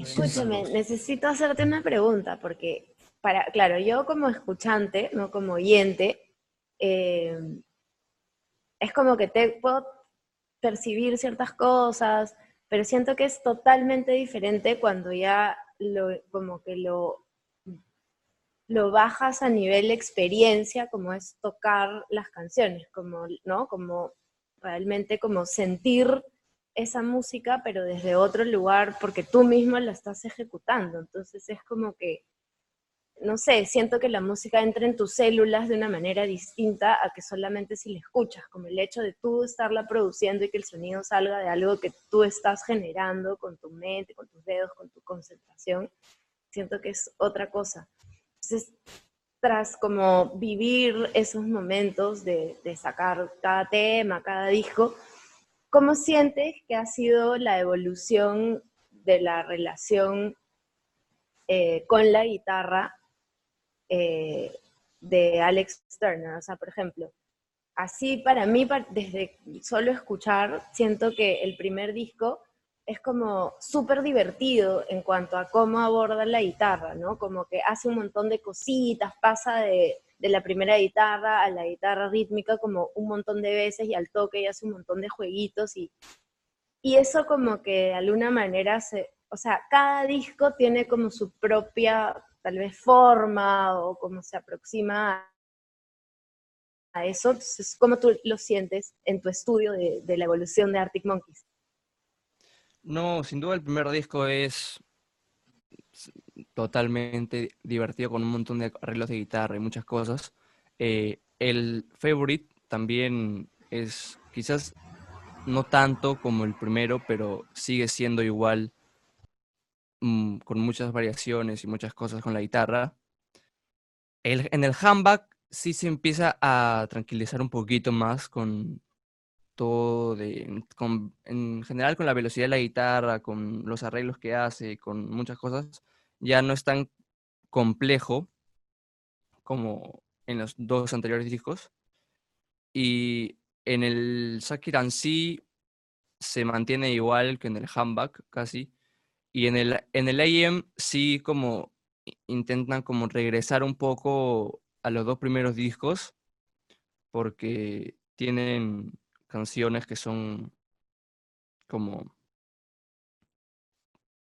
Escúchame, necesito hacerte una pregunta, porque, para, claro, yo como escuchante, no como oyente, eh, es como que te puedo percibir ciertas cosas, pero siento que es totalmente diferente cuando ya lo, como que lo, lo bajas a nivel experiencia, como es tocar las canciones, como, ¿no? Como realmente como sentir esa música, pero desde otro lugar, porque tú mismo la estás ejecutando. Entonces es como que, no sé, siento que la música entra en tus células de una manera distinta a que solamente si la escuchas, como el hecho de tú estarla produciendo y que el sonido salga de algo que tú estás generando con tu mente, con tus dedos, con tu concentración. Siento que es otra cosa. Entonces, tras como vivir esos momentos de, de sacar cada tema, cada disco, ¿Cómo sientes que ha sido la evolución de la relación eh, con la guitarra eh, de Alex Turner? O sea, por ejemplo, así para mí, desde solo escuchar, siento que el primer disco es como súper divertido en cuanto a cómo aborda la guitarra, ¿no? Como que hace un montón de cositas, pasa de, de la primera guitarra a la guitarra rítmica como un montón de veces y al toque y hace un montón de jueguitos y, y eso como que de alguna manera se, o sea, cada disco tiene como su propia tal vez forma o como se aproxima a eso. Entonces, ¿cómo tú lo sientes en tu estudio de, de la evolución de Arctic Monkeys? No, sin duda el primer disco es totalmente divertido con un montón de arreglos de guitarra y muchas cosas. Eh, el Favorite también es quizás no tanto como el primero, pero sigue siendo igual mm, con muchas variaciones y muchas cosas con la guitarra. En el handback sí se empieza a tranquilizar un poquito más con todo con- en general con la velocidad de la guitarra, con los arreglos que hace, con muchas cosas, ya no es tan complejo como en los dos anteriores discos. Y en el Sakir and Sea se mantiene igual que en el Handback casi. Y en el, en el AM sí como intentan como regresar un poco a los dos primeros discos porque tienen canciones que son como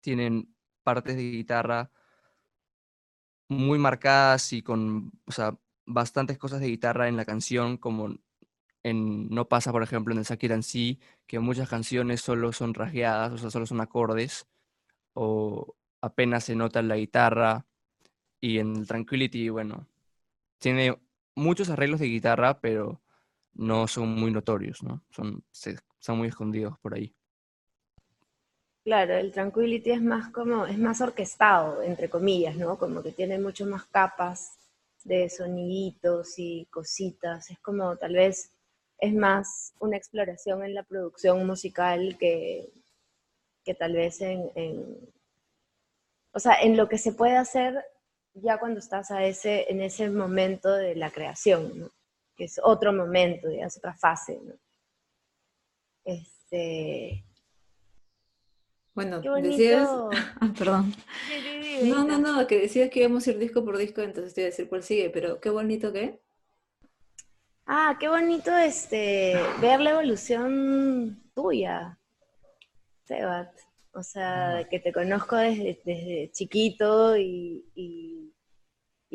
tienen partes de guitarra muy marcadas y con, o sea, bastantes cosas de guitarra en la canción, como en No pasa, por ejemplo, en el Sakir and Sea, que muchas canciones solo son rasgueadas, o sea, solo son acordes, o apenas se nota la guitarra, y en el Tranquility, bueno, tiene muchos arreglos de guitarra, pero no son muy notorios, ¿no? Son, muy escondidos por ahí. Claro, el Tranquility es más como, es más orquestado, entre comillas, ¿no? Como que tiene mucho más capas de soniditos y cositas. Es como tal vez es más una exploración en la producción musical que, que tal vez en, en- o sea, en lo que se puede hacer ya cuando estás a ese, en ese momento de la creación, ¿no? Que es otro momento, es otra fase. ¿no? Este, Bueno, decías... <laughs> Ah, perdón. No, no, no, que decías que íbamos a ir disco por disco, entonces te iba a decir cuál sigue, pero qué bonito que. Ah, qué bonito este, ver la evolución tuya, Sebat. O sea, que te conozco desde, desde chiquito y, y-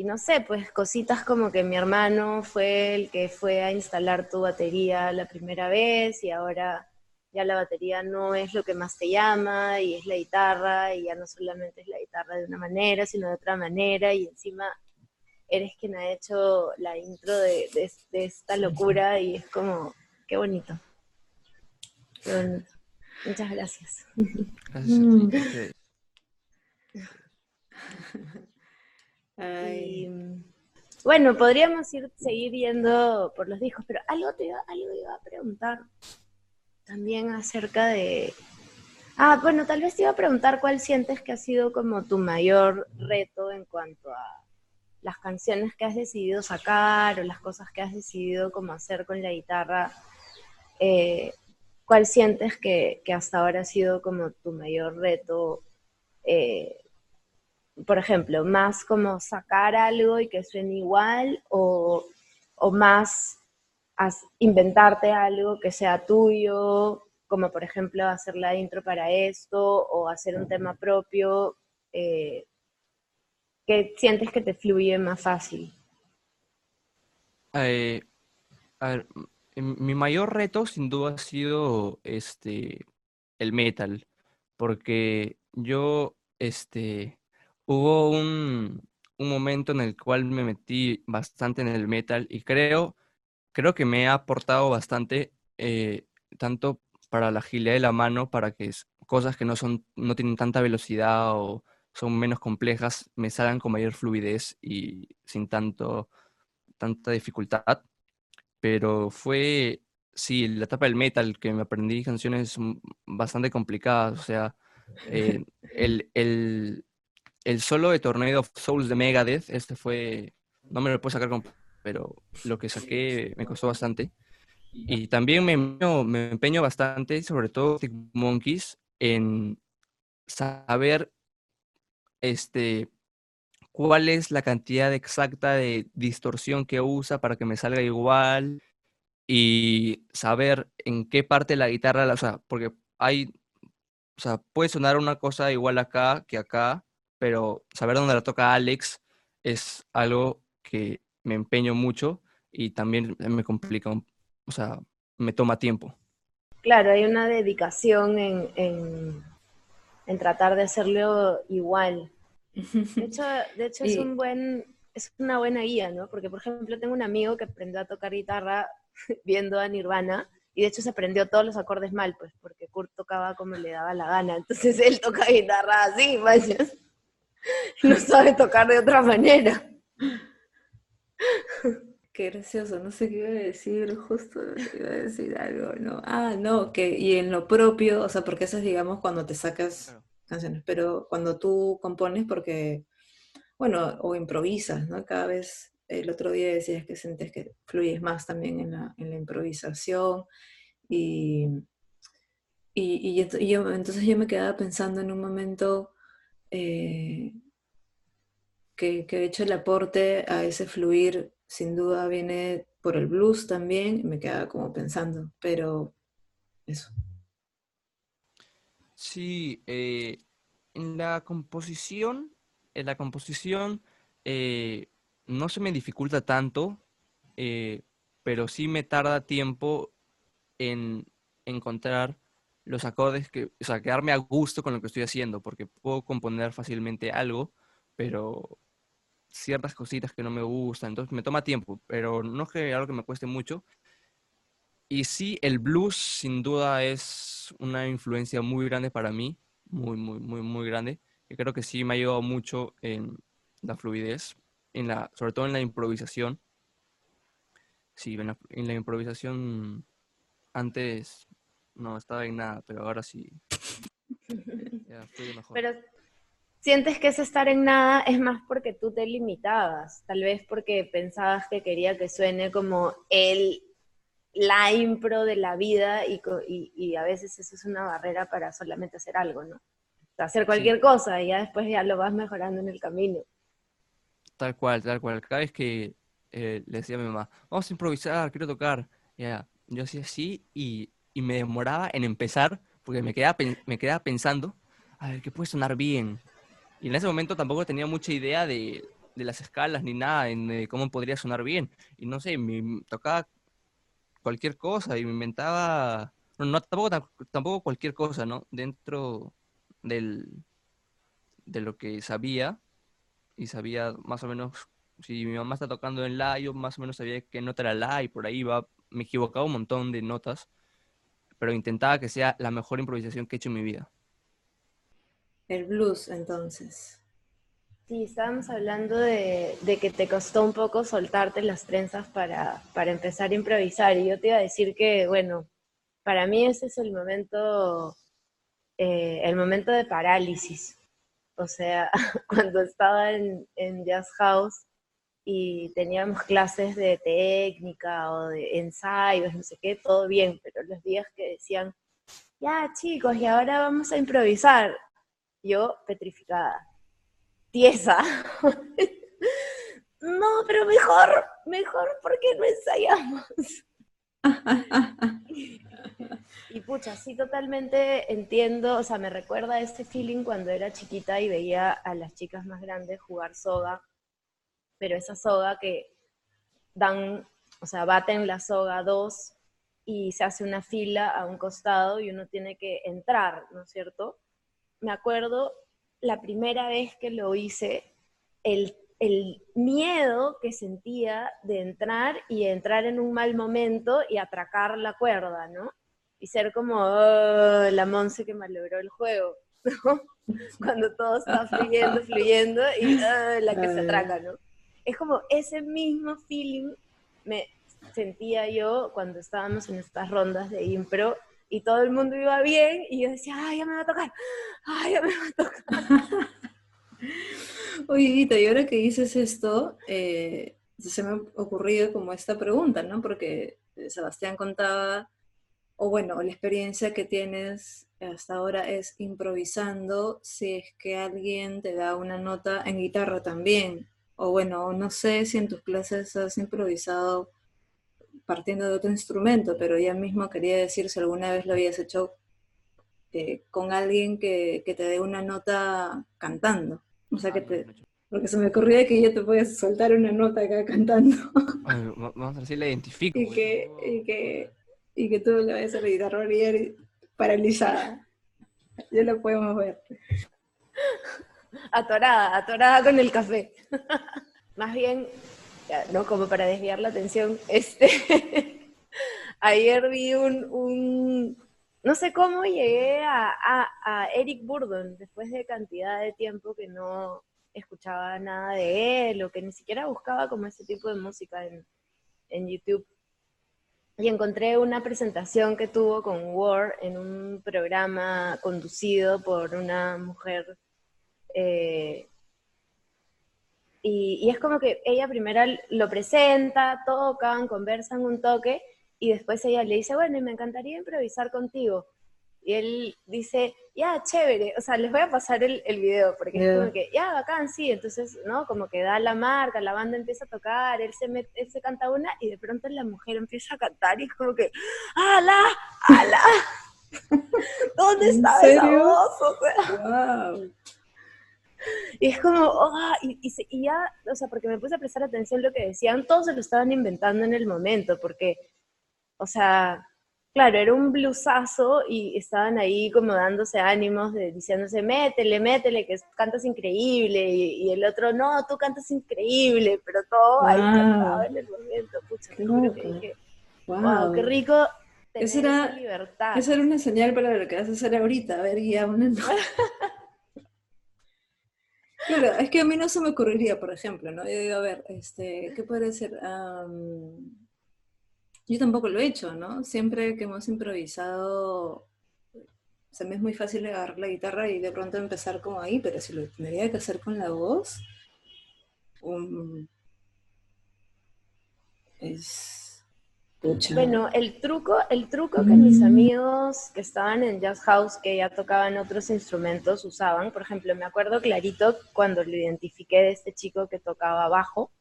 y no sé, pues cositas como que mi hermano fue el que fue a instalar tu batería la primera vez y ahora ya la batería no es lo que más te llama y es la guitarra y ya no solamente es la guitarra de una manera, sino de otra manera y encima eres quien ha hecho la intro de, de- de esta locura y es como, qué bonito. Qué bonito. Muchas gracias. Gracias <laughs> a Mm. ti. ustedes. Ay, Y, bueno, podríamos ir, seguir yendo por los discos, pero algo te iba, algo iba a preguntar también acerca de... Ah, bueno, tal vez te iba a preguntar cuál sientes que ha sido como tu mayor reto en cuanto a las canciones que has decidido sacar o las cosas que has decidido como hacer con la guitarra. eh, ¿Cuál sientes que, que hasta ahora ha sido como tu mayor reto? eh, por ejemplo, más como sacar algo y que suene igual o, o más inventarte algo que sea tuyo, como por ejemplo hacer la intro para esto o hacer un tema propio, eh, que sientes que te fluye más fácil. Eh, a ver, mi mayor reto sin duda ha sido este el metal, porque yo este hubo un, un momento en el cual me metí bastante en el metal y creo creo que me ha aportado bastante eh, tanto para la agilidad de la mano, para que cosas que no son no tienen tanta velocidad o son menos complejas me salgan con mayor fluidez y sin tanto tanta dificultad, pero fue, sí, la etapa del metal, que me aprendí canciones bastante complicadas, o sea, <laughs> eh, el, el, el solo de Tornado of Souls de Megadeth, este fue, no me lo puedo sacar, con- pero lo que saqué me costó bastante. Y también me, empeño- me empeño bastante, sobre todo Monkeys, en saber este, cuál es la cantidad exacta de distorsión que usa para que me salga igual y saber en qué parte la guitarra, o sea, porque hay, o sea, puede sonar una cosa igual acá que acá, pero saber dónde la toca Alex es algo que me empeño mucho y también me complica, un- o sea, me toma tiempo. Claro, hay una dedicación en, en, en tratar de hacerlo igual. De hecho, de hecho es un buen, es una buena guía, ¿no? Porque, por ejemplo, tengo un amigo que aprendió a tocar guitarra <laughs> viendo a Nirvana y de hecho se aprendió todos los acordes mal, pues, porque Kurt tocaba como le daba la gana. <laughs> Entonces él toca guitarra así, vaya. <laughs> No sabe tocar de otra manera. <laughs> Qué gracioso, no sé qué iba a decir, justo iba a decir algo, ¿no? Ah, no, que y en lo propio, o sea, porque eso es, digamos, cuando te sacas Claro. canciones, pero cuando tú compones porque, bueno, o improvisas, ¿no? Cada vez, el otro día decías que sientes que fluyes más también en la, en la improvisación y, y, y ento- y yo, entonces yo me quedaba pensando en un momento eh, que, que de hecho el aporte a ese fluir sin duda viene por el blues también, me quedaba como pensando, pero eso. Sí, eh, en la composición, en la composición eh, no se me dificulta tanto, pero sí me tarda tiempo en encontrar los acordes que, o sea, quedarme a gusto con lo que estoy haciendo, porque puedo componer fácilmente algo, pero ciertas cositas que no me gustan, entonces me toma tiempo, pero no es que algo que me cueste mucho. Y sí, el blues sin duda es una influencia muy grande para mí, muy, muy, muy, muy grande, que creo que sí me ha ayudado mucho en la fluidez, en la, sobre todo en la improvisación. Sí, en la, en la improvisación antes no estaba en nada, pero ahora sí <laughs> ya fluye mejor. Pero sientes que ese estar en nada es más porque tú te limitabas, tal vez porque pensabas que quería que suene como el la impro de la vida y, y- y a veces eso es una barrera para solamente hacer algo, ¿no? O sea, hacer cualquier cosa y ya después ya lo vas mejorando en el camino. Tal cual, tal cual. Cada vez que eh, le decía a mi mamá, vamos a improvisar, quiero tocar, ya, yo hacía así y, y me demoraba en empezar porque me quedaba, me quedaba pensando, a ver, ¿qué puede sonar bien? Y en ese momento tampoco tenía mucha idea de, de las escalas ni nada, de cómo podría sonar bien. Y no sé, me tocaba cualquier cosa y me inventaba, no, no, tampoco, tam- tampoco cualquier cosa, ¿no? Dentro del, de lo que sabía y sabía más o menos, si mi mamá está tocando en la, yo más o menos sabía qué nota era la y por ahí va, me equivocaba un montón de notas, pero intentaba que sea la mejor improvisación que he hecho en mi vida. El blues, entonces. Sí, estábamos hablando de, de que te costó un poco soltarte las trenzas para, para empezar a improvisar. Y yo te iba a decir que, bueno, para mí ese es el momento, eh, el momento de parálisis. O sea, <laughs> cuando estaba en, en Jazz House y teníamos <laughs> clases de técnica o de ensayos, no sé qué, todo bien, pero los días que decían, ya chicos, y ahora vamos a improvisar, yo petrificada tiesa. <laughs> no, pero mejor, mejor porque no ensayamos. <laughs> Y pucha, sí, totalmente entiendo, o sea, me recuerda ese feeling cuando era chiquita y veía a las chicas más grandes jugar soga, pero esa soga que dan, o sea, baten la soga dos y se hace una fila a un costado y uno tiene que entrar, ¿no es cierto? Me acuerdo la primera vez que lo hice, el, el miedo que sentía de entrar y entrar en un mal momento y atracar la cuerda, ¿no? Y ser como "Oh, la Monse que malogró el juego, <laughs> ¿no? Cuando todo está fluyendo, fluyendo y "Oh, la que se atraca, ¿no? Es como ese mismo feeling me sentía yo cuando estábamos en estas rondas de impro y todo el mundo iba bien y yo decía, ay, ya me va a tocar, ay, ya me va a tocar. <laughs> Oye, Guita, y ahora que dices esto, eh, se me ha ocurrido como esta pregunta, ¿no? Porque eh, Sebastián contaba, o bueno, la experiencia que tienes hasta ahora es improvisando si es que alguien te da una nota en guitarra también. O bueno, no sé si en tus clases has improvisado partiendo de otro instrumento, pero ya mismo quería decir si alguna vez lo habías hecho eh, con alguien que, que te dé una nota cantando. O sea, que te, porque se me ocurría que yo te podías soltar una nota acá <laughs> cantando Ay, vamos a ver si la identifico. y que, y que, y que tú le vayas a la guitarra y paralizada. Ya lo podemos ver. Atorada, atorada con el café. <laughs> Más bien, no como para desviar la atención, este, <laughs> ayer vi un, un- no sé cómo llegué a, a- a Eric Burdon después de cantidad de tiempo que no escuchaba nada de él o que ni siquiera buscaba como ese tipo de música en, en YouTube. Y encontré una presentación que tuvo con War en un programa conducido por una mujer eh, y, y es como que ella primero lo presenta, tocan, conversan un toque, y después ella le dice, bueno, y me encantaría improvisar contigo. Y él dice, ya, chévere, o sea, les voy a pasar el, el video, porque es como que, ya, bacán, sí, entonces, ¿no? Como que da la marca, la banda empieza a tocar, él se, met- él se canta una, y de pronto la mujer empieza a cantar, y es como que, ¡ala! ¡ala! <laughs> ¿Dónde ¿En está esa voz? O sea, ¡Wow! Y es como, ah, y, y se- y ya, o sea, porque me puse a prestar atención a lo que decían, todos se lo estaban inventando en el momento, porque, o sea, claro, era un blusazo y estaban ahí como dándose ánimos, de, diciéndose, métele, métele, que cantas increíble, y, y el otro, no, tú cantas increíble, pero todo ahí Wow. cantado en el momento, pucha, te juro que dije, ¡Wow! wow, qué rico tener Esa era- esa libertad. Esa era una señal para lo que vas a hacer ahorita. A ver, ya una. <laughs> Claro, es que a mí no se me ocurriría, por ejemplo, ¿no? Yo digo, a ver, este, ¿qué puede ser? Am, yo tampoco lo he hecho, ¿no? Siempre que hemos improvisado, se me es muy fácil agarrar la guitarra y de pronto empezar como ahí, pero si lo tendría que hacer con la voz, um, es... pucha. Bueno, el truco, el truco que mis amigos que estaban en Jazz House, que ya tocaban otros instrumentos, usaban, por ejemplo, me acuerdo clarito cuando lo identifiqué de este chico que tocaba bajo,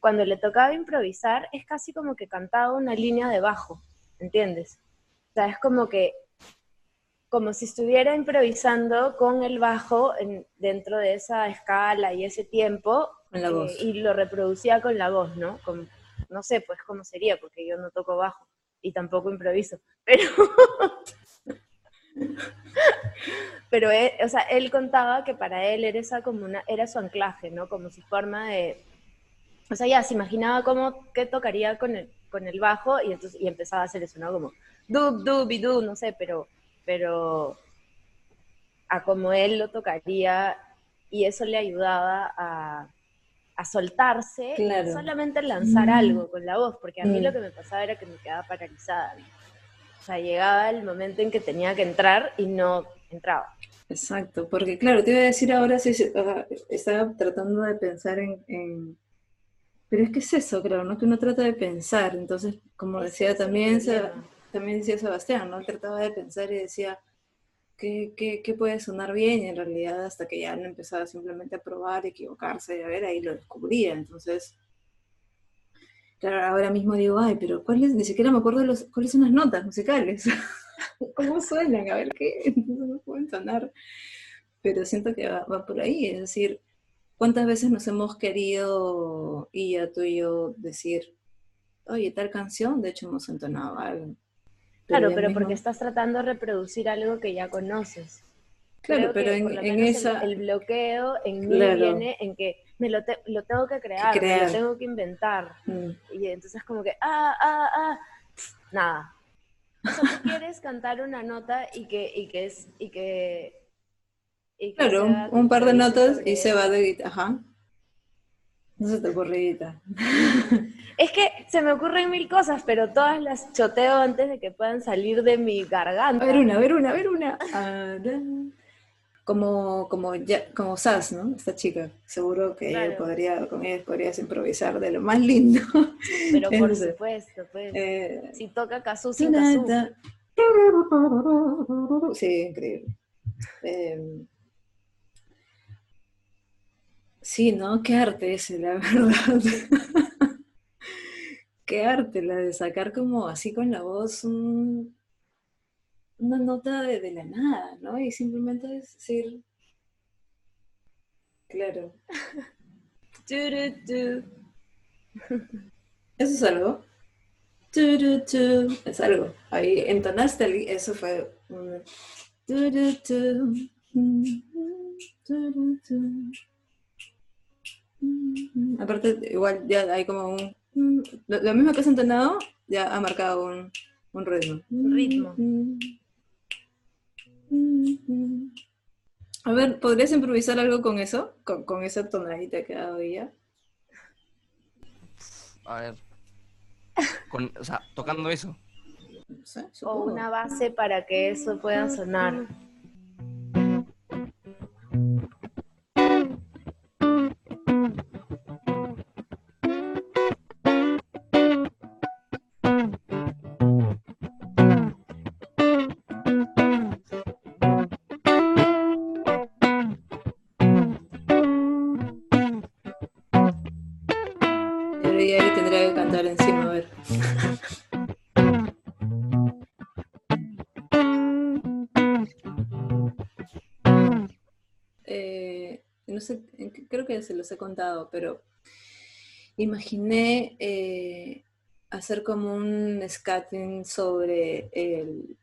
cuando le tocaba improvisar, es casi como que cantaba una línea de bajo, ¿entiendes? O sea, es como que, como si estuviera improvisando con el bajo en- dentro de esa escala y ese tiempo, Con la eh, voz. y lo reproducía con la voz, ¿no? Con- no sé, pues cómo sería, porque yo no toco bajo y tampoco improviso, <laughs> pero... pero él, o sea, él contaba que para él era, esa como una, era su anclaje, ¿no? Como su forma de... O sea, ya se imaginaba cómo, qué tocaría con el, con el bajo y, entonces, y empezaba a hacer eso, ¿no? Como dub, dub y dub, no sé, pero, pero a como él lo tocaría y eso le ayudaba a, a soltarse Claro. y solamente lanzar Mm. algo con la voz, porque a mí Mm. lo que me pasaba era que me quedaba paralizada. O sea, llegaba el momento en que tenía que entrar y no entraba. Exacto, porque claro, te iba a decir ahora, sí, estaba tratando de pensar en, en- Pero es que es eso, claro, ¿no? Que uno trata de pensar, entonces, como decía también, también decía Sebastián, ¿no? Trataba de pensar y decía, ¿qué, qué, qué puede sonar bien? Y en realidad hasta que ya no empezaba simplemente a probar, equivocarse, y a ver, ahí lo descubría, entonces... Claro, ahora mismo digo, ay, pero ¿cuáles? Ni siquiera me acuerdo los, cuáles son las notas musicales. <laughs> ¿Cómo suenan? A ver qué. No pueden sonar. Pero siento que va, va por ahí. Es decir, ¿cuántas veces nos hemos querido, y ya tú y yo, decir, oye, tal canción, de hecho hemos entonado algo. Claro, pero mismo- porque estás tratando de reproducir algo que ya conoces. Claro, Creo pero que en, en el- esa. El, bloqueo en mí Claro. viene en que me lo, te- lo tengo que crear, me crear. lo tengo que inventar. Mm, Y entonces como que, ah, ah, ah, nada. O sea, tú quieres cantar una nota y que, y que es, y que... y que Claro, un, un par de notas sobre y se va de guitarra. Ajá. No se te ocurre. <laughs> Es que se me ocurren mil cosas, pero todas las choteo antes de que puedan salir de mi garganta. A ver una, a ver una, a ver una. Ah. Como, como, ya, como Sass, ¿no? Esta chica. Seguro que ella podría, con ella podrías improvisar de lo más lindo. Pero <laughs> por supuesto, pues. Eh, Si toca Kazoo sin Kazoo. Sí, increíble. Eh, sí, ¿no? Qué arte ese, la <laughs> verdad. Qué arte la de sacar como así con la voz un- una nota de, de la nada, ¿no? Y simplemente decir, claro, <laughs> eso es algo. Es algo. Ahí entonaste, el- eso fue un... turutu. Aparte, igual ya hay como un... Lo, lo mismo que has entonado, ya ha marcado un, un ritmo. Un ritmo. A ver, ¿podrías improvisar algo con eso? Con, con esa tonadita que ha dado ella. A ver. Con, o sea, tocando eso. No sé, O una base para que eso pueda sonar. Que se los he contado, pero imaginé eh, hacer como un scatting sobre el-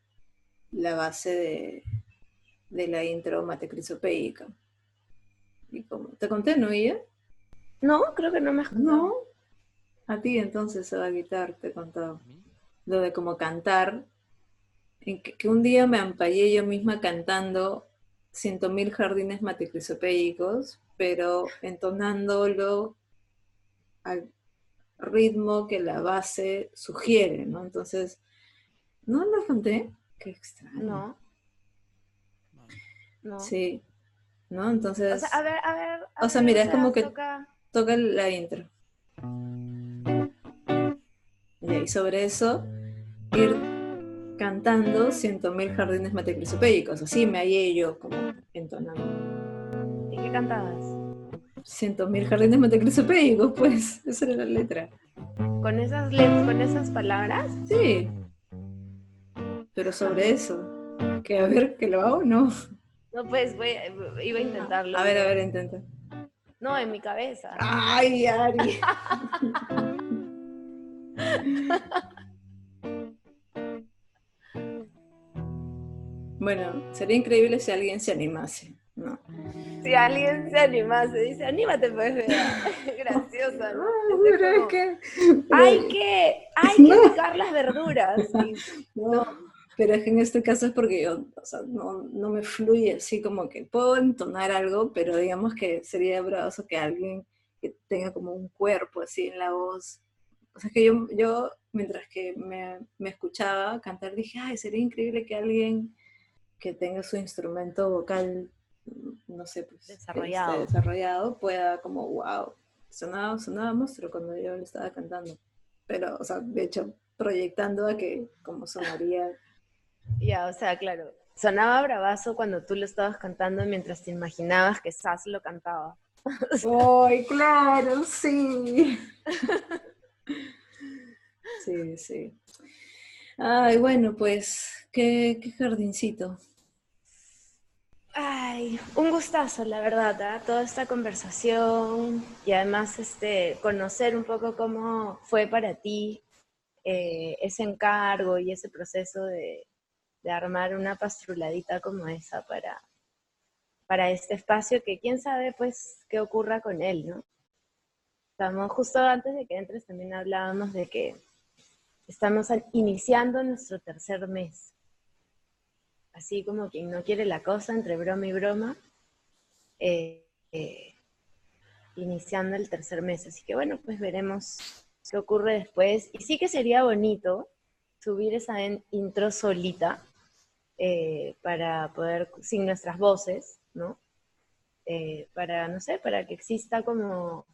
la base de, de la intro matecrisopeica. Y como, ¿te conté, no, ella? No, creo que no me has contado. No. A ti entonces se va a quitar, te he contado. Lo de como cantar. En que, que un día me ampallé yo misma cantando ciento mil jardines matecrisopéicos, pero entonándolo al ritmo que la base sugiere, ¿no? Entonces, ¿no lo conté? Qué extraño. No. ¿no? Sí. ¿No? Entonces, O sea, a ver, a ver. a O sea, ver, mira, es como que- toca- toca la intro. Y ahí sobre eso, ir cantando ciento mil jardines matecrisopédicos. Así me hallé yo como entonando. ¿Y qué cantabas? Ciento mil jardines matecrisopédicos, pues. <laughs> Esa era la letra. ¿Con esas, con esas palabras? Sí. Pero sobre eso. Que a ver, que lo hago no. No, pues voy, iba a intentarlo. A ver, a ver, intenta. No, en mi cabeza. Ay, Ari. <laughs> Bueno, sería increíble si alguien se animase, ¿no? Si alguien se animase, dice, anímate pues, vea". <laughs> graciosa, ¿no? Es Pero es como, que... Hay que, <laughs> hay que picar las verduras. Y- <laughs> No, pero es que en este caso es porque yo, o sea, no, no me fluye así como que puedo entonar algo, pero digamos que sería bravoso que alguien que tenga como un cuerpo así en la voz. O sea, que yo, yo mientras que me, me escuchaba cantar, dije, ay, sería increíble que alguien que tenga su instrumento vocal, no sé, pues, Desarrollado. este, desarrollado pueda como, wow, sonaba, sonaba monstruo cuando yo lo estaba cantando. Pero, o sea, de hecho, proyectando a que como sonaría <laughs> Ya, o sea, claro. Sonaba bravazo cuando tú lo estabas cantando mientras te imaginabas que Sass lo cantaba. <laughs> ¡Ay, claro! Sí. <laughs> Sí, sí. Ay, bueno, pues, qué, qué jardincito. Ay, un gustazo, la verdad, ¿ah? toda esta conversación y además este, conocer un poco cómo fue para ti eh, ese encargo y ese proceso de, armar una pastruladita como esa para, para este espacio que quién sabe pues qué ocurra con él, ¿no? Estamos justo antes de que entres también hablábamos de que estamos iniciando nuestro tercer mes así como quien no quiere la cosa, entre broma y broma, eh, eh, iniciando el tercer mes. Así que bueno, pues veremos qué ocurre después. Y sí que sería bonito subir esa intro solita eh, para poder, sin nuestras voces, ¿no? Para, no sé, para que exista como,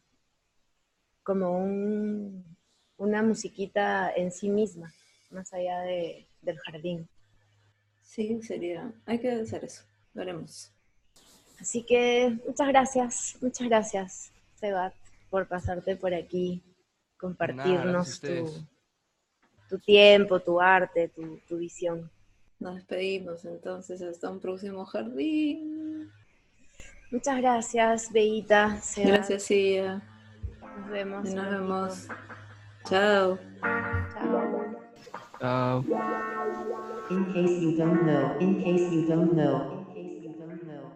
como un- una musiquita en sí misma, más allá de- del jardín. Sí, sería. Hay que hacer eso. Lo haremos. Así que muchas gracias, muchas gracias, Sebat, por pasarte por aquí, compartirnos tu, tu tiempo, tu arte, tu, tu visión. Nos despedimos entonces hasta un próximo jardín. Muchas gracias, Beita, Sebat. Gracias, Sia. Nos vemos. Nos vemos. Chao. Chao. Chao. In case you don't know, in case you don't know, in case you don't know.